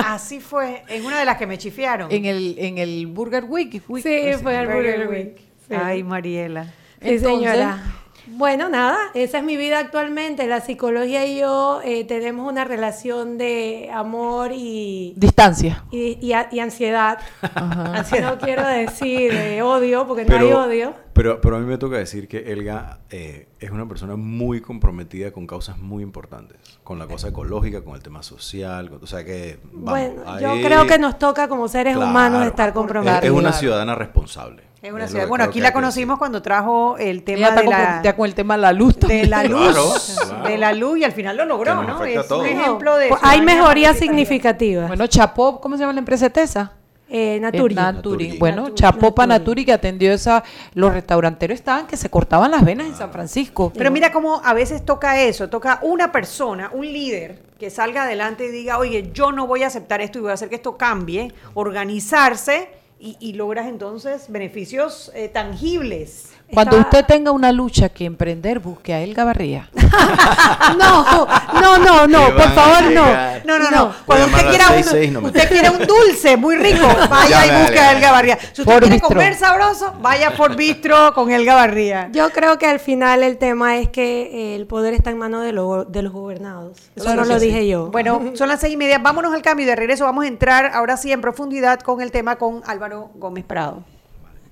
Speaker 4: Así fue, en una de las que me chifiaron.
Speaker 3: En el, en el Burger Week. Week-
Speaker 6: Sí, fue el Burger Week. Sí.
Speaker 4: Ay, Mariela.
Speaker 6: Sí,
Speaker 3: Entonces-
Speaker 6: señora. Bueno, nada, esa es mi vida actualmente. La psicología y yo eh, tenemos una relación de amor y,
Speaker 3: Distancia.
Speaker 6: y, y a- y ansiedad.
Speaker 3: Ajá.
Speaker 6: No quiero decir de odio, porque no hay odio.
Speaker 7: Pero, pero a mí me toca decir que Elga eh, es una persona muy comprometida con causas muy importantes. Con la cosa ecológica, con el tema social. con- o sea que. vamos,
Speaker 6: bueno, yo
Speaker 7: ahí-
Speaker 6: creo que nos toca como seres
Speaker 7: Claro.
Speaker 6: humanos estar
Speaker 7: Es,
Speaker 6: comprometidos.
Speaker 7: es una ciudadana responsable.
Speaker 4: Es una ciudad. Bueno, aquí la conocimos cuando trajo el tema de la,
Speaker 3: comprometida con el tema de la luz.
Speaker 4: de la
Speaker 3: también.
Speaker 4: luz,
Speaker 7: Claro, claro.
Speaker 4: de la luz y al final lo logró, ¿no? Es un ejemplo de
Speaker 6: Pues hay mejorías significativas.
Speaker 3: Bueno, Chapó, ¿cómo se llama la empresa Tesa?
Speaker 6: Eh, Naturi.
Speaker 3: Eh, Naturi.
Speaker 7: Naturi.
Speaker 3: Bueno,
Speaker 6: Naturi,
Speaker 3: Chapopa
Speaker 6: Naturi.
Speaker 3: Naturi que atendió esa. Los restauranteros estaban que se cortaban las venas en San Francisco.
Speaker 4: Pero mira cómo a veces toca eso, toca una persona, un líder que salga adelante y diga, oye, yo no voy a aceptar esto y voy a hacer que esto cambie, organizarse y, y logras entonces beneficios eh, tangibles.
Speaker 3: Cuando
Speaker 6: Estaba-
Speaker 3: usted tenga una lucha que emprender, busque a Elga Barría.
Speaker 6: No, no, no, no, por favor, no.
Speaker 4: No, no, no. Cuando usted quiera, un,
Speaker 7: 66 no me-
Speaker 4: usted quiere un dulce muy rico, vaya y busque a
Speaker 7: Elga.
Speaker 4: Barría. Si usted
Speaker 3: Por
Speaker 4: quiere
Speaker 3: Bistro.
Speaker 4: comer sabroso, vaya por Bistro con Elga Barría.
Speaker 6: Yo creo que al final el tema es que el poder está en manos de, lo- de los gobernados. Eso
Speaker 4: Claro
Speaker 6: no lo
Speaker 4: sí.
Speaker 6: dije yo.
Speaker 4: Bueno, son las seis y media. Vámonos al cambio y de regreso vamos a entrar ahora sí en profundidad con el tema con Álvaro Gómez Prado.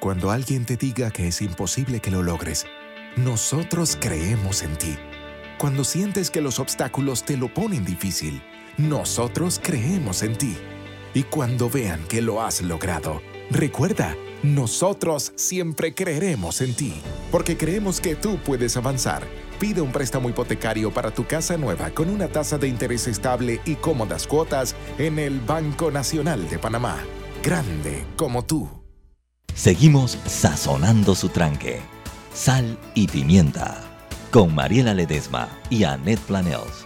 Speaker 8: Cuando alguien te diga que es imposible que lo logres, nosotros creemos en ti. Cuando sientes que los obstáculos te lo ponen difícil, nosotros creemos en ti. Y cuando vean que lo has logrado, recuerda, nosotros siempre creeremos en ti, porque creemos que tú puedes avanzar. Pide un préstamo hipotecario para tu casa nueva con una tasa de interés estable y cómodas cuotas en el Banco Nacional de Panamá. Grande como tú.
Speaker 2: Seguimos sazonando su tranque. Sal y pimienta. Con Mariela Ledesma y Annette Planels.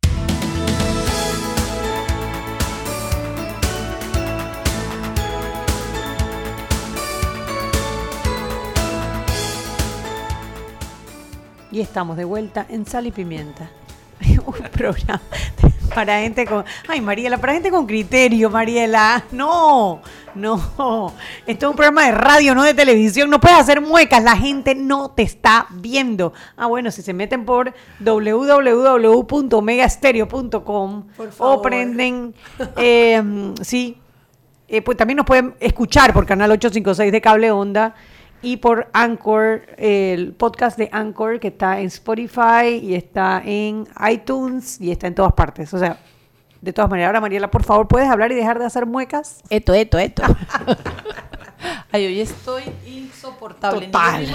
Speaker 4: Y estamos de vuelta en Sal y Pimienta. Un programa para gente con. Ay, Mariela, para gente con criterio, Mariela. No, no. Esto es un programa de radio, no de televisión. No puedes hacer muecas. La gente no te está viendo. Ah, bueno, si se meten por www.megastereo.com o prenden. Eh, sí. Eh, pues también nos pueden escuchar por canal 856 de Cable Onda y por Anchor, el podcast de Anchor que está en Spotify y está en iTunes y está en todas partes. O sea, de todas maneras, ahora Mariela, por favor, ¿puedes hablar y dejar de hacer muecas?
Speaker 3: Esto, esto, esto. Ay, hoy estoy insoportable.
Speaker 4: Total.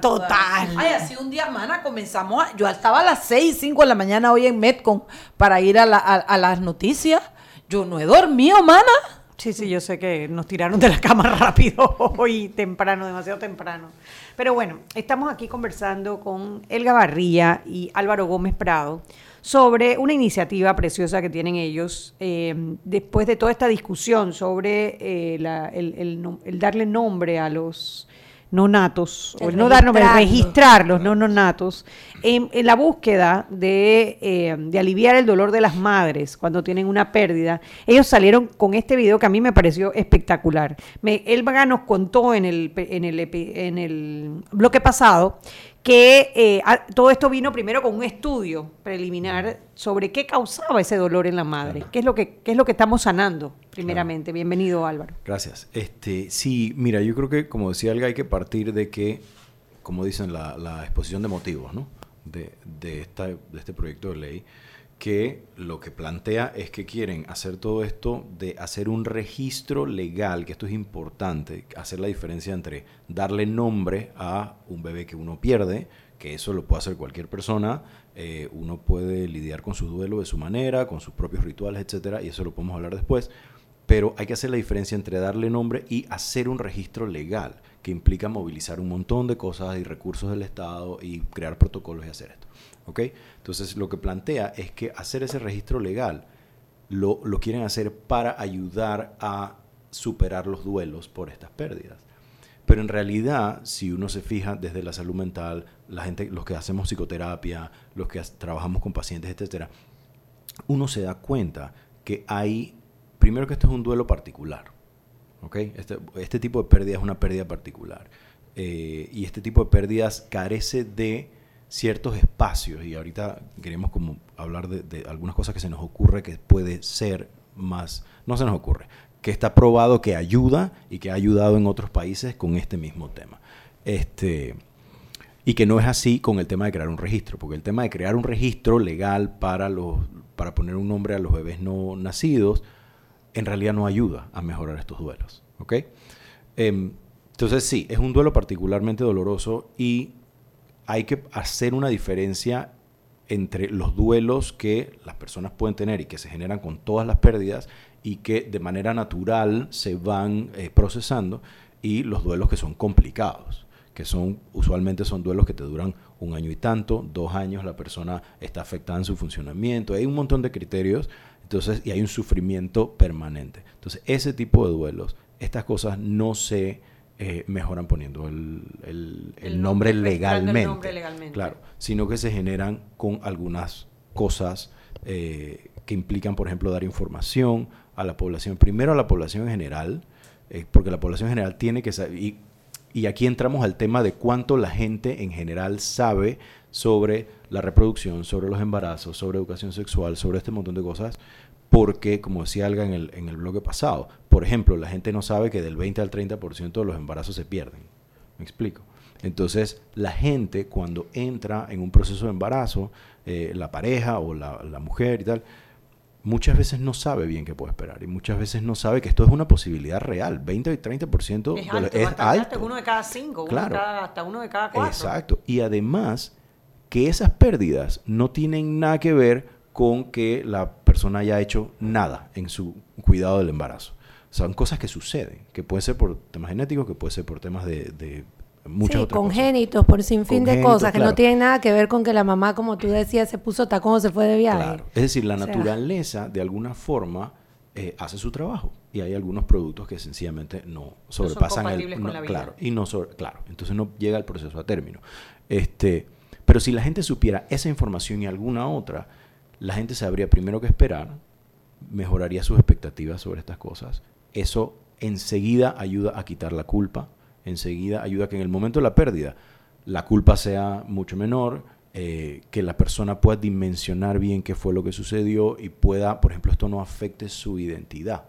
Speaker 4: total.
Speaker 3: Ay, así un día, mana, comenzamos. yo estaba a las 6, 5 de la mañana hoy en Metcon para ir a, a las noticias. Yo no he dormido, mana.
Speaker 4: Sí, sí, yo sé que nos tiraron de la cama rápido hoy, temprano, demasiado temprano. Pero bueno, estamos aquí conversando con Elga Barría y Álvaro Gómez Prado sobre una iniciativa preciosa que tienen ellos eh, después de toda esta discusión sobre eh, el darle nombre a los no natos, o no dar nombre, registrar los no natos, en, la búsqueda eh, de, aliviar el dolor de las madres cuando tienen una pérdida. Ellos salieron con este video que a mí me pareció espectacular. Me, él nos contó en el, en el, en el bloque pasado que eh, todo esto vino primero con un estudio preliminar sobre qué causaba ese dolor en la madre, qué es lo que, qué es lo que estamos sanando, primeramente. Bienvenido, Álvaro.
Speaker 7: Gracias. Este, sí, mira, yo creo que, como decía Alga, hay que partir de que, como dicen, la, la exposición de motivos, ¿no? De, de, esta, de este proyecto de ley que lo que plantea es que quieren hacer todo esto de hacer un registro legal, que esto es importante, hacer la diferencia entre darle nombre a un bebé que uno pierde, que eso lo puede hacer cualquier persona, eh, uno puede lidiar con su duelo de su manera, con sus propios rituales, etcétera, y eso lo podemos hablar después, pero hay que hacer la diferencia entre darle nombre y hacer un registro legal, que implica movilizar un montón de cosas y recursos del Estado y crear protocolos y hacer esto. ¿ok? Entonces lo que plantea es que hacer ese registro legal lo, quieren hacer para ayudar a superar los duelos por estas pérdidas. Pero en realidad, si uno se fija desde la salud mental, la gente, los que hacemos psicoterapia, los que trabajamos con pacientes, etcétera, uno se da cuenta que hay, primero que esto es un duelo particular, ¿ok? Este, este tipo de pérdida es una pérdida particular. eh, y este tipo de pérdidas carece de ciertos espacios y ahorita queremos como hablar de, algunas cosas que se nos ocurre que puede ser más, no se nos ocurre, que está probado que ayuda y que ha ayudado en otros países con este mismo tema. Este, y que no es así con el tema de crear un registro, porque el tema de crear un registro legal para, los, para poner un nombre a los bebés no nacidos, en realidad no ayuda a mejorar estos duelos. ¿ok? Em, entonces sí, es un duelo particularmente doloroso y hay que hacer una diferencia entre los duelos que las personas pueden tener y que se generan con todas las pérdidas y que de manera natural se van eh, procesando y los duelos que son complicados, que son usualmente son duelos que te duran un año y tanto, dos años, la persona está afectada en su funcionamiento, hay un montón de criterios, entonces y hay un sufrimiento permanente. Entonces ese tipo de duelos, estas cosas no se eh, mejoran poniendo el, nombre, legalmente, Claro, sino que se generan con algunas cosas eh, que implican, por ejemplo, dar información a la población, primero a la población en general, eh, porque la población en general tiene que saber, y, y aquí entramos al tema de cuánto la gente en general sabe sobre la reproducción, sobre los embarazos, sobre educación sexual, sobre este montón de cosas, porque, como decía Alga en el, en el pasado, por ejemplo, la gente no sabe que del 20 al 30% de los embarazos se pierden. ¿Me explico? Entonces, la gente cuando entra en un proceso de embarazo, eh, la pareja o la, mujer y tal, muchas veces no sabe bien qué puede esperar y muchas veces no sabe que esto es una posibilidad real. 20 y 30%
Speaker 4: es alto. es alto. uno de cada cinco, hasta uno de cada cuatro.
Speaker 7: Exacto. Y además que esas pérdidas no tienen nada que ver con que la persona haya hecho nada en su cuidado del embarazo. Son cosas que suceden, que puede ser por temas genéticos, que puede ser por temas de, de muchas sí,
Speaker 6: congénitos, por sin fin de cosas, que no tienen nada que ver con que la mamá, como tú decías, se puso tacón o se fue de viaje.
Speaker 7: Es decir, la naturaleza, de alguna forma, eh, hace su trabajo. Y hay algunos productos que sencillamente no sobrepasan el... No, claro, y no claro, entonces no llega el proceso a término. Este, pero si la gente supiera esa información y alguna otra, la gente sabría primero que esperar, mejoraría sus expectativas sobre estas cosas. Eso enseguida ayuda a quitar la culpa, enseguida ayuda a que en el momento de la pérdida la culpa sea mucho menor, eh, que la persona pueda dimensionar bien qué fue lo que sucedió y pueda, por ejemplo, esto no afecte su identidad,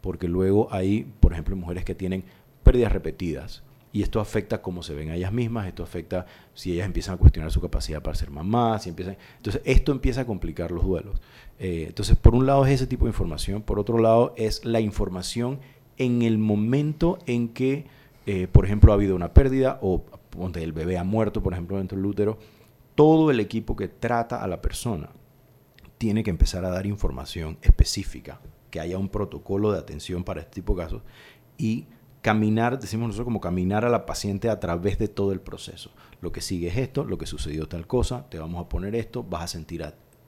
Speaker 7: porque luego hay, por ejemplo, mujeres que tienen pérdidas repetidas y esto afecta cómo se ven a ellas mismas, esto afecta si ellas empiezan a cuestionar su capacidad para ser mamás, si empiezan, entonces esto empieza a complicar los duelos. Eh, entonces, por un lado es ese tipo de información, por otro lado es la información en el momento en que, eh, por ejemplo, ha habido una pérdida o donde el bebé ha muerto, por ejemplo, dentro del útero, todo el equipo que trata a la persona tiene que empezar a dar información específica, que haya un protocolo de atención para este tipo de casos y caminar, decimos nosotros como caminar a la paciente a través de todo el proceso. Lo que sigue es esto, lo que sucedió tal cosa, te vamos a poner esto, vas a sentir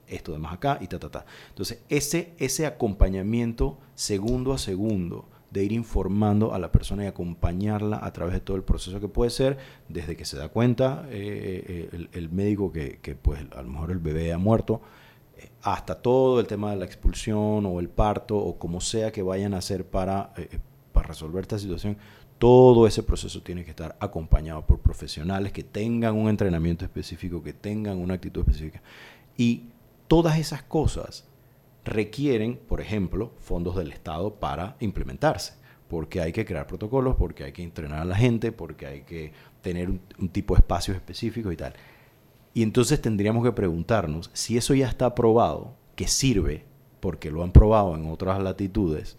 Speaker 7: esto de más acá y ta, ta, ta. Entonces, ese, ese acompañamiento segundo a segundo de ir informando a la persona y acompañarla a través de todo el proceso que puede ser, desde que se da cuenta eh, eh, el, médico que, pues a lo mejor el bebé ha muerto, eh, hasta todo el tema de la expulsión o el parto o como sea que vayan a hacer para para resolver esta situación, todo ese proceso tiene que estar acompañado por profesionales que tengan un entrenamiento específico, que tengan una actitud específica. Y todas esas cosas requieren, por ejemplo, fondos del Estado para implementarse, porque hay que crear protocolos, porque hay que entrenar a la gente, porque hay que tener un, tipo de espacios específicos y tal. Y entonces tendríamos que preguntarnos si eso ya está probado, que sirve, porque lo han probado en otras latitudes,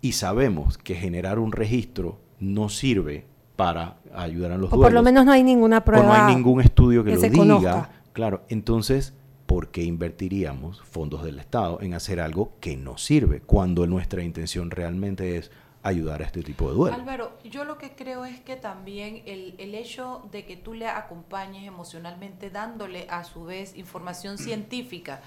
Speaker 7: y sabemos que generar un registro no sirve para ayudar a los o
Speaker 6: por lo menos no hay ninguna prueba.
Speaker 7: O no hay ningún estudio que, lo diga. Claro, entonces, ¿por qué invertiríamos fondos del Estado en hacer algo que no sirve cuando nuestra intención realmente es ayudar a este tipo de duelo.
Speaker 3: Álvaro, yo lo que creo es que también el, el, hecho de que tú le acompañes emocionalmente dándole a su vez información científica,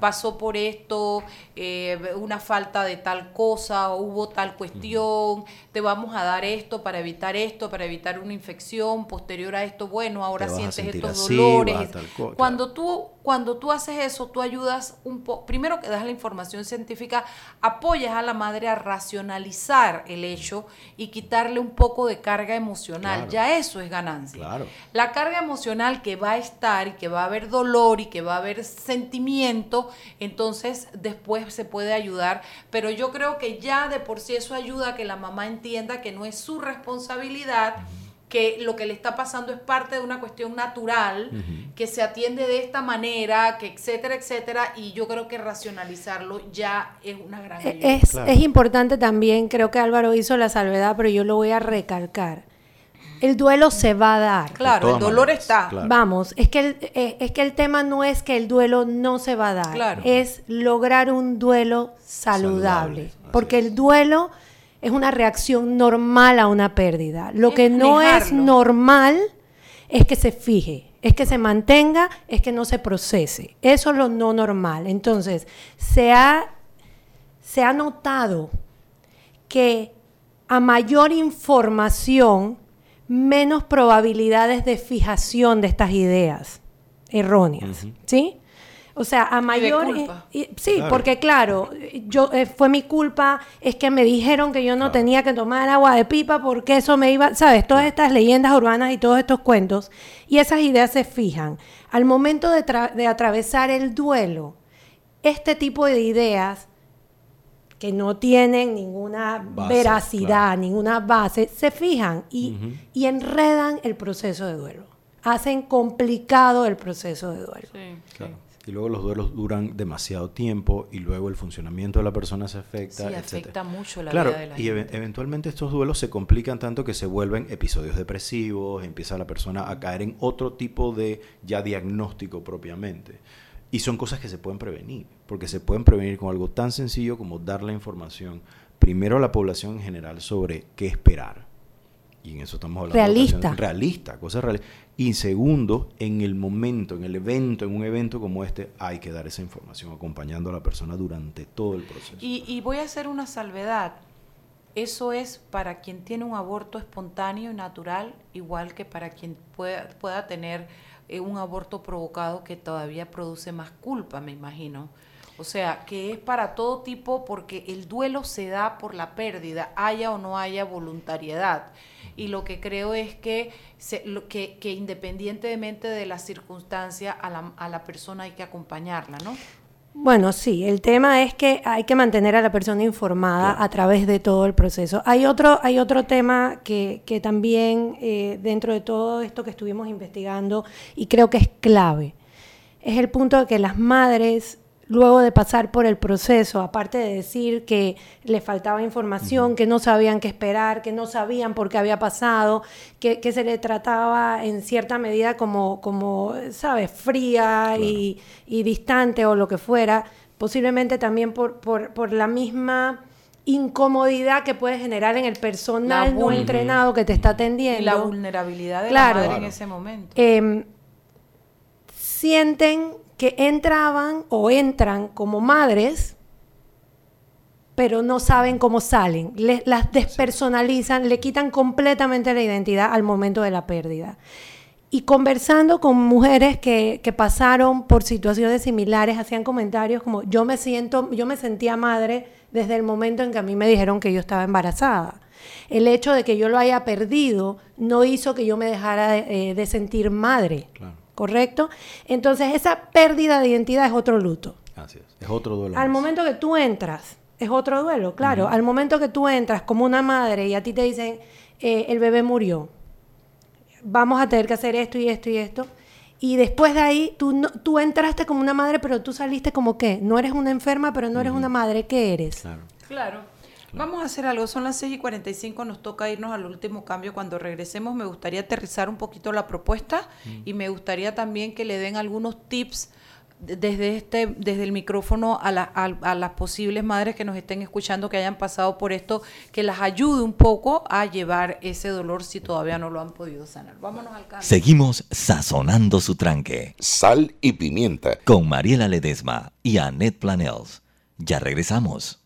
Speaker 3: pasó por esto, eh, una falta de tal cosa, hubo tal cuestión, te vamos a dar esto para evitar esto, para evitar una infección posterior a esto, bueno, ahora sientes estos dolores. Cuando tú cuando tú haces eso, tú ayudas un poco, primero que das la información científica, apoyas a la madre a racionalizar el hecho y quitarle un poco de carga emocional. Ya eso es ganancia. La carga emocional que va a estar y que va a haber dolor y que va a haber sentimiento, entonces después se puede ayudar. Pero yo creo que ya de por sí eso ayuda a que la mamá entienda que no es su responsabilidad que lo que le está pasando es parte de una cuestión natural, que se atiende de esta manera, que etcétera, etcétera, y yo creo que racionalizarlo ya es una gran
Speaker 6: ayuda. Es, es importante también, creo que Álvaro hizo la salvedad, pero yo lo voy a recalcar. El duelo se va a dar.
Speaker 3: Claro, el dolor está.
Speaker 6: Vamos, es que, el, eh, es que el tema no es que el duelo no se va a dar, es lograr un duelo saludable. porque el duelo es una reacción normal a una pérdida. Lo que no es normal es que se fije, es que se mantenga, es que no se procese. Eso es lo no normal. Entonces, se ha, se ha notado que a mayor información, menos probabilidades de fijación de estas ideas erróneas. ¿Sí? O sea, a mayor... sí, porque claro, yo eh, fue mi culpa, es que me dijeron que yo no tenía que tomar agua de pipa porque eso me iba, ¿sabes? Todas estas leyendas urbanas y todos estos cuentos, y esas ideas se fijan. Al momento de, de atravesar el duelo, este tipo de ideas que no tienen ninguna veracidad, ninguna base, se fijan y, y enredan el proceso de duelo. Hacen complicado el proceso de duelo. Sí,
Speaker 7: claro y luego los duelos duran demasiado tiempo y luego el funcionamiento de la persona se afecta.
Speaker 3: Sí, afecta mucho la
Speaker 7: vida
Speaker 3: de la
Speaker 7: y eventualmente estos duelos se complican tanto que se vuelven episodios depresivos, empieza la persona a caer en otro tipo de ya diagnóstico propiamente. Y son cosas que se pueden prevenir, porque se pueden prevenir con algo tan sencillo como dar la información primero a la población en general sobre qué esperar. Y en eso estamos hablando.
Speaker 6: Realista.
Speaker 7: De realista, cosas reales. Y segundo, en el momento, en el evento, en un evento como este, hay que dar esa información acompañando a la persona durante todo el proceso.
Speaker 3: Y, voy a hacer una salvedad. Eso es para quien tiene un aborto espontáneo y natural, igual que para quien pueda, pueda tener eh, un aborto provocado que todavía produce más culpa, me imagino. O sea, que es para todo tipo porque el duelo se da por la pérdida, haya o no haya voluntariedad y lo que creo es que, lo que, que, independientemente de la circunstancia, a la, a la persona hay que acompañarla, ¿no?
Speaker 6: Bueno, sí, el tema es que hay que mantener a la persona informada a través de todo el proceso. Hay otro, hay otro tema que, que también eh, dentro de todo esto que estuvimos investigando y creo que es clave, es el punto de que las madres luego de pasar por el proceso, aparte de decir que le faltaba información, que no sabían qué esperar, que no sabían por qué había pasado, que, se le trataba en cierta medida como, como ¿sabes?, fría y, distante o lo que fuera, posiblemente también por, por, la misma incomodidad que puede generar en el personal no entrenado que te está atendiendo. Y
Speaker 3: la vulnerabilidad de la madre en ese momento.
Speaker 6: Em, sienten que entraban o entran como madres, pero no saben cómo salen. las despersonalizan, le quitan completamente la identidad al momento de la pérdida. Y conversando con mujeres que, que, pasaron por situaciones similares, hacían comentarios como yo me siento, yo me sentía madre desde el momento en que a mí me dijeron que yo estaba embarazada. El hecho de que yo lo haya perdido no hizo que yo me dejara de, eh, sentir madre. ¿Correcto? Entonces esa pérdida de identidad es otro luto.
Speaker 7: Así es, es otro duelo.
Speaker 6: Al momento que tú entras, es otro duelo, claro. Al momento que tú entras como una madre y a ti te dicen, eh, el bebé murió, vamos a tener que hacer esto y esto y esto. Y después de ahí, tú, tú entraste como una madre, pero tú saliste como qué. No eres una enferma, pero no eres una madre. ¿Qué eres?
Speaker 3: Claro. Claro. Vamos a hacer algo, son las 6 y 45, nos toca irnos al último cambio. Cuando regresemos me gustaría aterrizar un poquito la propuesta mm. y me gustaría también que le den algunos tips desde este desde el micrófono a, a, las posibles madres que nos estén escuchando que hayan pasado por esto que las ayude un poco a llevar ese dolor si todavía no lo han podido sanar. Vámonos al cambio.
Speaker 2: Seguimos sazonando su tranque.
Speaker 1: Sal y pimienta.
Speaker 2: Con Mariela Ledesma y Annette Planels. Ya regresamos.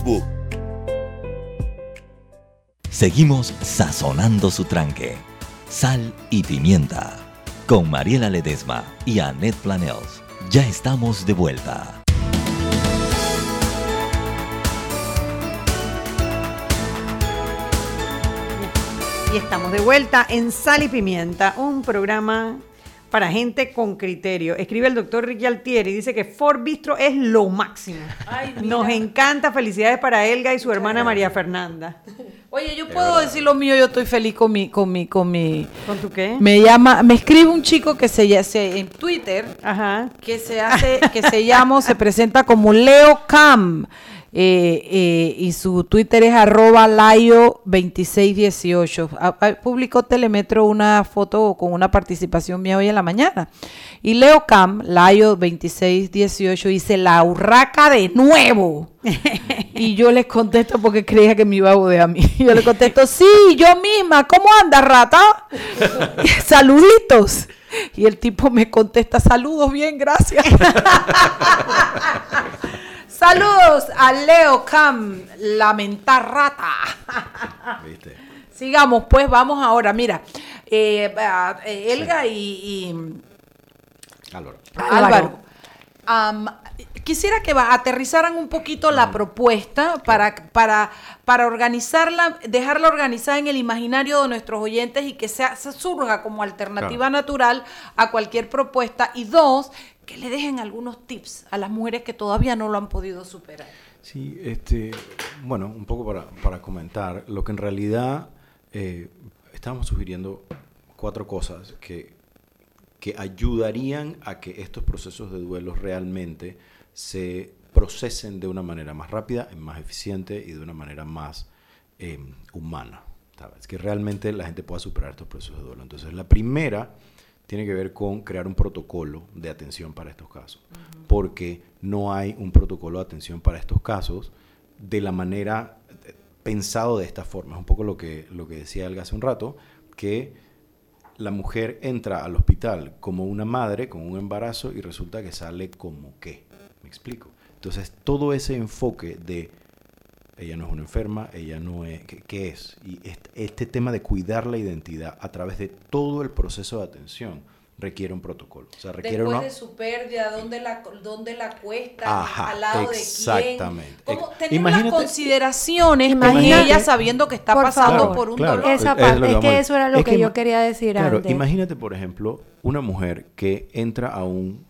Speaker 2: Seguimos sazonando su tranque. Sal y pimienta. Con Mariela Ledesma y Annette Planels. Ya estamos de vuelta.
Speaker 4: Y estamos de vuelta en Sal y Pimienta, un programa para gente con criterio. Escribe el doctor Ricky Altieri y dice que Fort Bistro es lo máximo. Nos encanta. Felicidades para Elga y su hermana María Fernanda.
Speaker 3: Oye, yo puedo decir lo mío, yo estoy feliz con mi, con mi, con mi.
Speaker 4: ¿Con tu qué?
Speaker 3: Me llama, me escribe un chico que se, se en Twitter, que se hace, que se llama, se presenta como Leo Cam. Eh, eh, y su Twitter es arroba layo2618. Publicó Telemetro una foto con una participación mía hoy en la mañana. Y Leo Cam, Layo2618, dice la urraca de nuevo. y yo les contesto porque creía que me iba a bodear a mí. Yo le contesto, sí, yo misma, ¿cómo anda, rata? Saluditos. Y el tipo me contesta, saludos, bien, gracias. Saludos a Leo Cam, lamentar rata. Sigamos, pues vamos ahora. Mira, eh, eh, Elga y,
Speaker 7: Álvaro.
Speaker 3: Álvaro. quisiera que aterrizaran un poquito la propuesta para, para, para organizarla, dejarla organizada en el imaginario de nuestros oyentes y que sea, se surja como alternativa natural a cualquier propuesta. Y dos, que le dejen algunos tips a las mujeres que todavía no lo han podido superar.
Speaker 7: Sí, este, bueno, un poco para, para comentar, lo que en realidad eh, estamos sugiriendo cuatro cosas que, que ayudarían a que estos procesos de duelo realmente se procesen de una manera más rápida, más eficiente y de una manera más eh, humana. ¿sabes? Que realmente la gente pueda superar estos procesos de duelo. Entonces, la primera tiene que ver con crear un protocolo de atención para estos casos, porque no hay un protocolo de atención para estos casos de la manera eh, pensado de esta forma. Es un poco lo que, lo que decía Elga hace un rato, que la mujer entra al hospital como una madre con un embarazo y resulta que sale como qué. ¿Me explico? Entonces, todo ese enfoque de ella no es una enferma, ella no es, ¿qué, es? Y este, este, tema de cuidar la identidad a través de todo el proceso de atención requiere un protocolo. O sea, requiere
Speaker 3: Después de su pérdida, ¿dónde la, dónde la cuesta? ¿Al lado de quién?
Speaker 7: Exactamente.
Speaker 3: ¿Cómo, tener las consideraciones con ella sabiendo que está pasando por un dolor.
Speaker 6: Esa parte, es, que eso era lo que, yo quería decir
Speaker 7: claro, Imagínate, por ejemplo, una mujer que entra a un,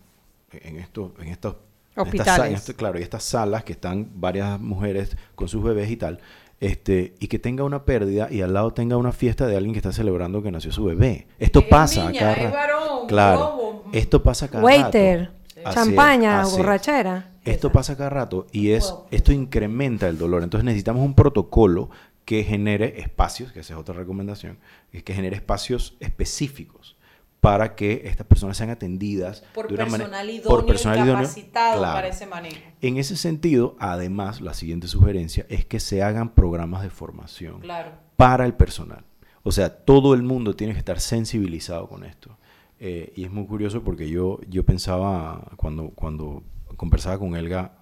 Speaker 7: en estos, en estos
Speaker 4: Hospitales.
Speaker 7: claro, y estas salas que están varias mujeres con sus bebés y tal, este, y que tenga una pérdida y al lado tenga una fiesta de alguien que está celebrando que nació su bebé. Esto pasa acá. Claro, esto pasa cada
Speaker 6: Waiter, champaña, borrachera.
Speaker 7: Esto pasa cada rato y es esto incrementa el dolor. Entonces necesitamos un protocolo que genere espacios, que esa es otra recomendación, es que genere espacios específicos para que estas personas sean atendidas
Speaker 3: por
Speaker 7: de una
Speaker 3: personal idóneo
Speaker 7: por personal
Speaker 3: y
Speaker 7: idóneo.
Speaker 3: capacitado
Speaker 7: Claro.
Speaker 3: para ese manejo.
Speaker 7: En ese sentido, además, la siguiente sugerencia es que se hagan programas de formación
Speaker 3: Claro.
Speaker 7: para el personal. O sea, todo el mundo tiene que estar sensibilizado con esto. Eh, y es muy curioso porque yo, yo pensaba, cuando, cuando conversaba con Elga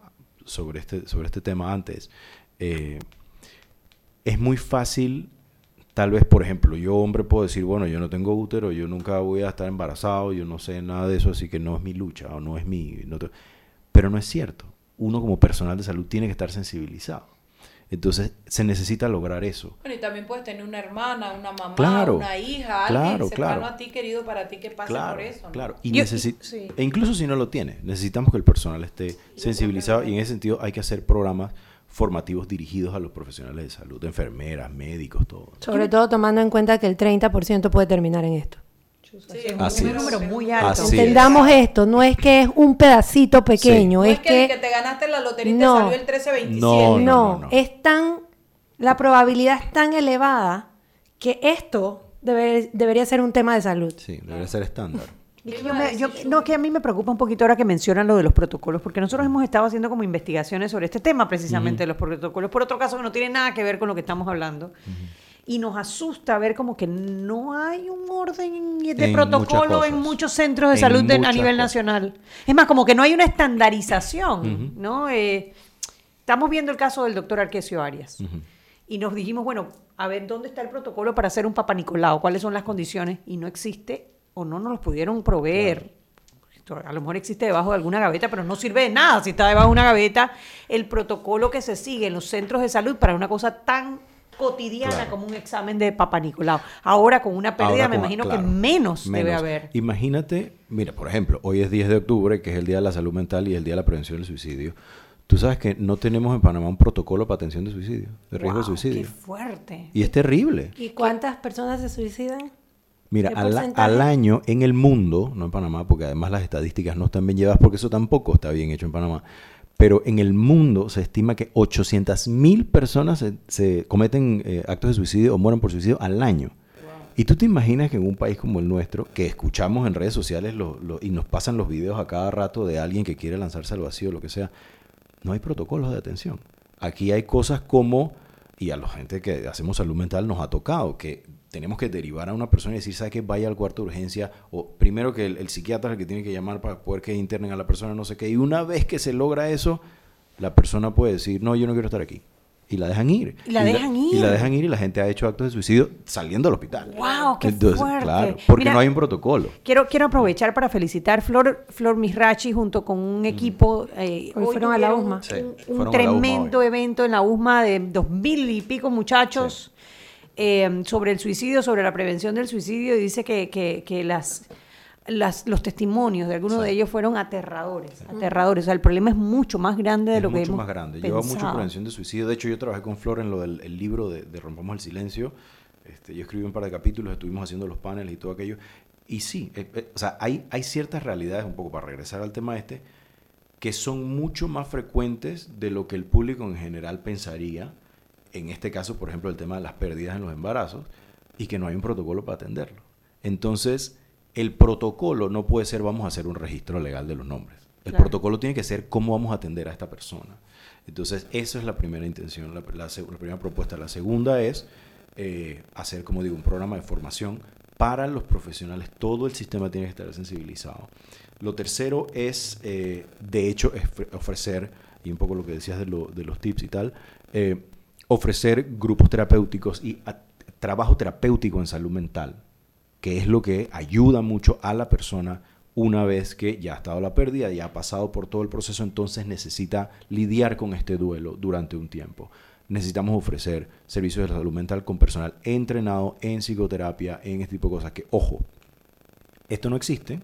Speaker 7: sobre este, sobre este tema antes, eh, es muy fácil, tal vez, por ejemplo, yo hombre puedo decir, bueno, yo no tengo útero, yo nunca voy a estar embarazado, yo no sé nada de eso, así que no es mi lucha o no es mi... no te- Pero no es cierto. Uno como personal de salud tiene que estar sensibilizado. Entonces se necesita lograr eso.
Speaker 3: Bueno, y también puedes tener una hermana, una mamá,
Speaker 7: Claro,
Speaker 3: una hija,
Speaker 7: claro,
Speaker 3: alguien cercano
Speaker 7: claro.
Speaker 3: a ti, querido para ti, que pase
Speaker 7: Claro,
Speaker 3: por eso. ¿no?
Speaker 7: claro. Y
Speaker 3: Yo-
Speaker 7: necesi-
Speaker 3: sí.
Speaker 7: E incluso si no lo tiene, necesitamos que el personal esté sensibilizado y en ese sentido hay que hacer programas formativos dirigidos a los profesionales de salud, enfermeras, médicos, todo.
Speaker 6: Sobre todo tomando en cuenta que el 30% puede terminar en esto.
Speaker 7: Así
Speaker 4: un
Speaker 7: es.
Speaker 4: número muy alto.
Speaker 7: Así es.
Speaker 6: Entendamos esto, no es que es un pedacito pequeño,
Speaker 3: No
Speaker 6: es,
Speaker 3: es que, el
Speaker 6: que,
Speaker 3: te ganaste la lotería y
Speaker 6: No.
Speaker 3: te salió el 1327.
Speaker 7: No,
Speaker 6: no,
Speaker 7: no, no.
Speaker 6: es tan, la probabilidad es tan elevada que esto debe- debería ser un tema de salud.
Speaker 7: Sí, debería ser estándar.
Speaker 4: Y que yo me- yo- no, que a mí me preocupa un poquito ahora que mencionan lo de los protocolos, porque nosotros hemos estado haciendo como investigaciones sobre este tema precisamente de los protocolos, por otro caso que no tiene nada que ver con lo que estamos hablando. Y nos asusta ver como que no hay un orden de
Speaker 7: En
Speaker 4: protocolo en muchos centros de
Speaker 7: En
Speaker 4: salud de- a nivel
Speaker 7: cosas.
Speaker 4: nacional. Es más, como que no hay una estandarización. ¿no? Eh, estamos viendo el caso del doctor Arquesio Arias. Y nos dijimos, bueno, a ver, ¿dónde está el protocolo para hacer un Papa Nicolau? ¿Cuáles son las condiciones? Y no existe o no nos los pudieron proveer. Esto A lo mejor existe debajo de alguna gaveta, pero no sirve de nada si está debajo de una gaveta el protocolo que se sigue en los centros de salud para una cosa tan cotidiana
Speaker 7: Claro.
Speaker 4: como un examen de Papa Nicolau. Ahora con una pérdida me imagino
Speaker 7: claro,
Speaker 4: que menos, debe haber.
Speaker 7: Imagínate, mira, por ejemplo, hoy es 10 de octubre, que es el Día de la Salud Mental y el Día de la Prevención del Suicidio. Tú sabes que no tenemos en Panamá un protocolo para atención de suicidio, de riesgo
Speaker 4: Wow,
Speaker 7: de suicidio.
Speaker 4: Qué fuerte.
Speaker 7: Y es terrible.
Speaker 6: ¿Y cuántas personas se suicidan?
Speaker 7: Mira,
Speaker 6: ¿Qué
Speaker 7: al, al año en el mundo, no en Panamá, porque además las estadísticas no están bien llevadas, porque eso tampoco está bien hecho en Panamá, pero en el mundo se estima que 800 mil personas se, se cometen eh, actos de suicidio o mueren por suicidio al año. Y tú te imaginas que en un país como el nuestro, que escuchamos en redes sociales lo- lo- y nos pasan los videos a cada rato de alguien que quiere lanzarse al vacío, lo que sea, no hay protocolos de atención. Aquí hay cosas como, y a la gente que hacemos salud mental nos ha tocado, que tenemos que derivar a una persona y decir, ¿sabe qué? Vaya al cuarto de urgencia, o primero que el, el psiquiatra es el que tiene que llamar para poder que internen a la persona, no sé qué, y una vez que se logra eso, la persona puede decir, no, yo no quiero estar aquí. Y la dejan ir.
Speaker 4: Y la dejan
Speaker 7: Y
Speaker 4: ir.
Speaker 7: la dejan ir y la gente ha hecho actos de suicidio saliendo del hospital.
Speaker 4: ¡Wow! ¡Qué
Speaker 7: Entonces,
Speaker 4: fuerte!
Speaker 7: claro, porque
Speaker 4: Mira,
Speaker 7: no hay un protocolo.
Speaker 4: Quiero, quiero aprovechar para felicitar Flor, Flor Misrachi junto con un equipo. eh,
Speaker 6: Hoy fueron a la USMA.
Speaker 4: Un, tremendo
Speaker 7: USMA
Speaker 4: evento en la USMA de dos mil y pico muchachos eh, sobre el suicidio, sobre la prevención del suicidio. Y dice que, que- que las, las- los testimonios de algunos de ellos fueron aterradores. Aterradores. O sea, el problema es mucho más grande de
Speaker 7: es
Speaker 4: lo que
Speaker 7: mucho
Speaker 4: hemos
Speaker 7: más grande. Lleva mucho prevención de suicidio. De hecho, yo trabajé con Flor en lo del el libro de, de Rompamos el Silencio. Este, yo escribí un par de capítulos, estuvimos haciendo los paneles y todo aquello. Y sí, eh, eh, o sea, hay, hay ciertas realidades, un poco para regresar al tema este, que son mucho más frecuentes de lo que el público en general pensaría. En este caso, por ejemplo, el tema de las pérdidas en los embarazos y que no hay un protocolo para atenderlo. Entonces, el protocolo no puede ser vamos a hacer un registro legal de los nombres. El
Speaker 4: Claro.
Speaker 7: protocolo tiene que ser cómo vamos a atender a esta persona. Entonces, esa es la primera intención, la, la seg- la primera propuesta. La segunda es eh, hacer, como digo, un programa de formación para los profesionales. Todo el sistema tiene que estar sensibilizado. Lo tercero es, eh, de hecho, es ofrecer, y un poco lo que decías de, lo- de los tips y tal, eh, ofrecer grupos terapéuticos y trabajo terapéutico en salud mental, que es lo que ayuda mucho a la persona una vez que ya ha estado la pérdida, ya ha pasado por todo el proceso, entonces necesita lidiar con este duelo durante un tiempo. Necesitamos ofrecer servicios de salud mental con personal entrenado en psicoterapia, en este tipo de cosas que, ojo, esto no existe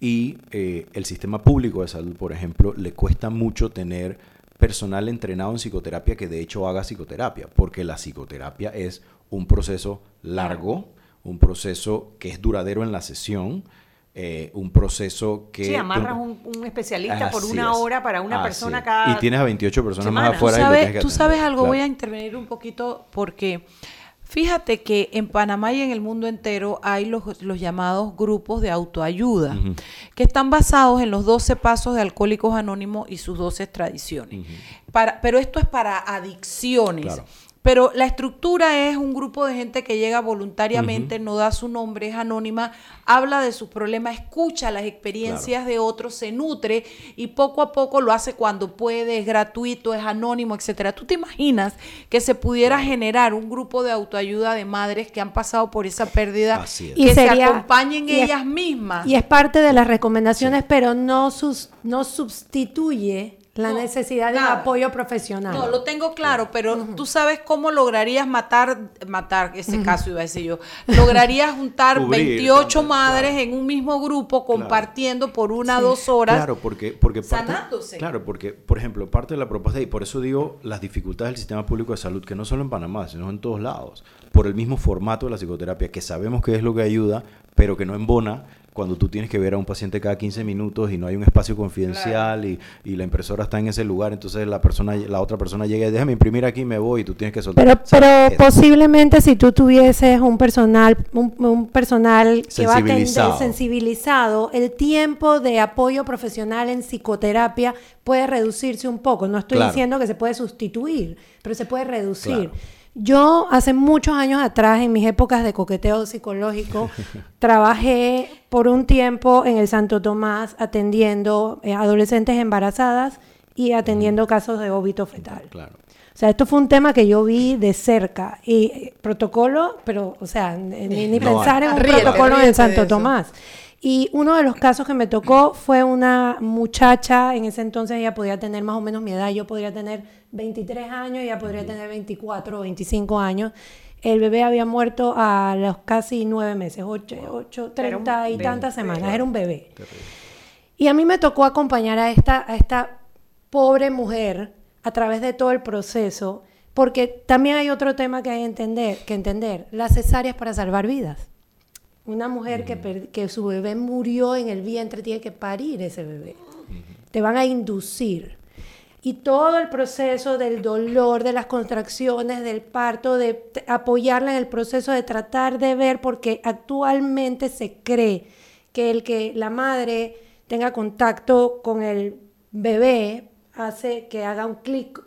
Speaker 7: y eh, el sistema público de salud, por ejemplo, le cuesta mucho tener personal entrenado en psicoterapia que de hecho haga psicoterapia, porque la psicoterapia es un proceso largo, un proceso que es duradero en la sesión eh, un proceso que...
Speaker 4: Sí, amarras un, un especialista por una hora para una persona cada
Speaker 7: Y tienes a 28 personas más afuera.
Speaker 3: Tú sabes,
Speaker 7: y
Speaker 3: tú sabes algo, voy a intervenir un poquito porque Fíjate que en Panamá y en el mundo entero hay los, los llamados grupos de autoayuda, que están basados en los 12 pasos de Alcohólicos Anónimos y sus 12 tradiciones. para, pero esto es para adicciones. Pero la estructura es un grupo de gente que llega voluntariamente, no da su nombre, es anónima, habla de sus problemas, escucha las experiencias de otros, se nutre y poco a poco lo hace cuando puede, es gratuito, es anónimo, etcétera. ¿Tú te imaginas que se pudiera generar un grupo de autoayuda de madres que han pasado por esa pérdida y que se acompañen ellas mismas?
Speaker 6: Y es parte de las recomendaciones, pero no, sus, no sustituye la necesidad de apoyo profesional.
Speaker 3: No, lo tengo claro, pero tú sabes cómo lograrías matar, matar ese caso iba a decir yo, lograrías juntar 28 madres en un mismo grupo compartiendo por una o dos horas.
Speaker 7: Claro, porque, porque
Speaker 3: sanándose.
Speaker 7: Claro, porque, por ejemplo, parte de la propuesta, y por eso digo las dificultades del sistema público de salud, que no solo en Panamá, sino en todos lados, por el mismo formato de la psicoterapia, que sabemos que es lo que ayuda, pero que no embona cuando tú tienes que ver a un paciente cada 15 minutos y no hay un espacio confidencial y, y, la impresora está en ese lugar, entonces la persona la otra persona llega y déjame imprimir aquí y me voy y tú tienes que soltar.
Speaker 6: Pero, pero posiblemente si tú tuvieses un personal un, personal que va a atender sensibilizado, el tiempo de apoyo profesional en psicoterapia puede reducirse un poco. No estoy diciendo que se puede sustituir, pero se puede reducir. Yo hace muchos años atrás, en mis épocas de coqueteo psicológico, trabajé por un tiempo en el Santo Tomás atendiendo eh, adolescentes embarazadas y atendiendo casos de óbito fetal. Claro. O sea, esto fue un tema que yo vi de cerca. Y eh, protocolo, pero, o sea, ni, pensar en un protocolo en Santo Tomás. Y uno de los casos que me tocó fue una muchacha, en ese entonces ella podía tener más o menos mi edad, yo podría tener 23 años, ella podría tener 24 o 25 años. El bebé había muerto a los casi nueve meses, 8, 8 30 y tantas semanas, era un bebé. Y a mí me tocó acompañar a esta, a esta pobre mujer a través de todo el proceso, porque también hay otro tema que hay entender, que entender, las cesáreas para salvar vidas. Una mujer que, que su bebé murió en el vientre tiene que parir ese bebé. Te van a inducir. Y todo el proceso del dolor, de las contracciones, del parto, de apoyarla en el proceso de tratar de ver, porque actualmente se cree que el que la madre tenga contacto con el bebé hace que haga un clic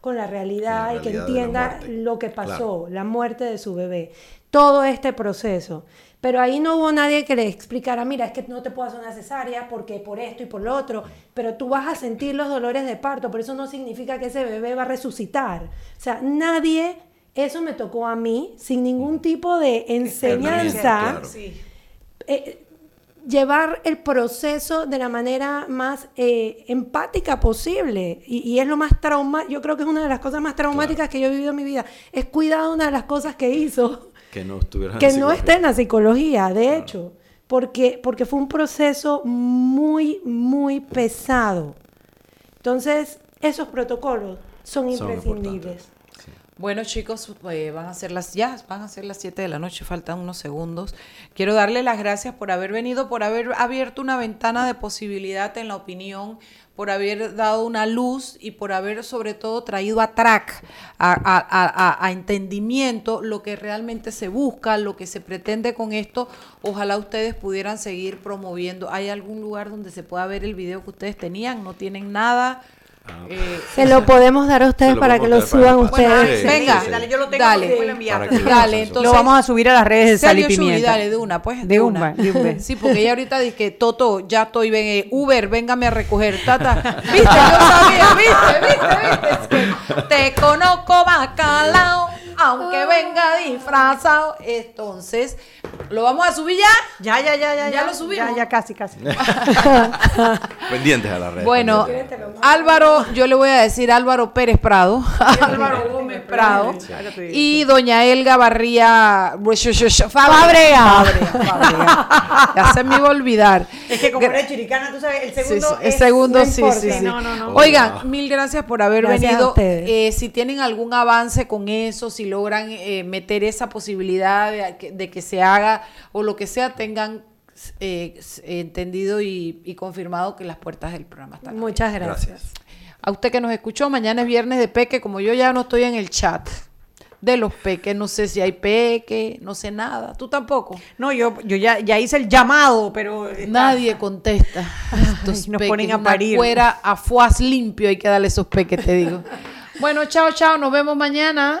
Speaker 6: con la realidad, y que entienda lo que pasó, la muerte de su bebé. Todo este proceso. Pero ahí no hubo nadie que le explicara, mira, es que no te puedo hacer una cesárea porque por esto y por lo otro, pero tú vas a sentir los dolores de parto, pero eso no significa que ese bebé va a resucitar. O sea, nadie, eso me tocó a mí, sin ningún tipo de enseñanza. Eh, llevar el proceso de la manera más eh, empática posible. Y, es lo más trauma, yo creo que es una de las cosas más traumáticas que yo he vivido en mi vida. Es cuidado una de las cosas que hizo
Speaker 7: que no
Speaker 6: que no esté en la psicología, de hecho, porque, porque fue un proceso muy, muy pesado. Entonces, esos protocolos son, imprescindibles.
Speaker 3: Bueno, chicos, eh, van a ser las ya, van a ser las 7 de la noche, faltan unos segundos. Quiero darle las gracias por haber venido, por haber abierto una ventana de posibilidad en la opinión por haber dado una luz y por haber sobre todo traído a track, a, entendimiento lo que realmente se busca, lo que se pretende con esto. Ojalá ustedes pudieran seguir promoviendo. ¿Hay algún lugar donde se pueda ver el video que ustedes tenían? ¿No tienen nada?
Speaker 6: Ah, eh, se lo podemos dar a ustedes para que lo suban ustedes.
Speaker 3: venga, dale, yo lo tengo dale, dale, entonces
Speaker 4: lo vamos a subir a las redes de Sal y Pimienta.
Speaker 3: dale, de una, pues, de, una. sí, porque ella ahorita dice que Toto, ya estoy, ven, eh, Uber, véngame a recoger, tata. Viste, yo sabía, viste, viste, viste. te conozco bacalao aunque venga disfrazado. Entonces, ¿lo vamos a subir ya?
Speaker 4: Ya, ya, ya, ya.
Speaker 3: Ya, lo subimos.
Speaker 4: Ya, ya, casi, casi.
Speaker 7: Pendientes a la red.
Speaker 3: Bueno, Álvaro, yo le voy a decir Álvaro Pérez Prado. Álvaro Gómez Prado. Y doña Elga Barría Fabrea. Ya se me iba a olvidar.
Speaker 4: Es que como eres chiricana, tú sabes, el segundo.
Speaker 3: el segundo, sí, sí, sí. Oigan, mil gracias por haber venido. Eh, si tienen algún avance con eso, si logran eh, meter esa posibilidad de, que se haga o lo que sea, tengan eh, entendido y, confirmado que las puertas del programa están
Speaker 6: Muchas gracias.
Speaker 3: A usted que nos escuchó, mañana es viernes de Peque, como yo ya no estoy en el chat de los peques, no sé si hay peque, no sé nada, tú tampoco.
Speaker 4: No, yo, yo ya, ya hice el llamado, pero...
Speaker 3: Nadie contesta.
Speaker 4: Estos nos ponen a parir.
Speaker 3: Fuera a fuas limpio hay que darle esos peques, te digo. bueno, chao, chao, nos vemos mañana.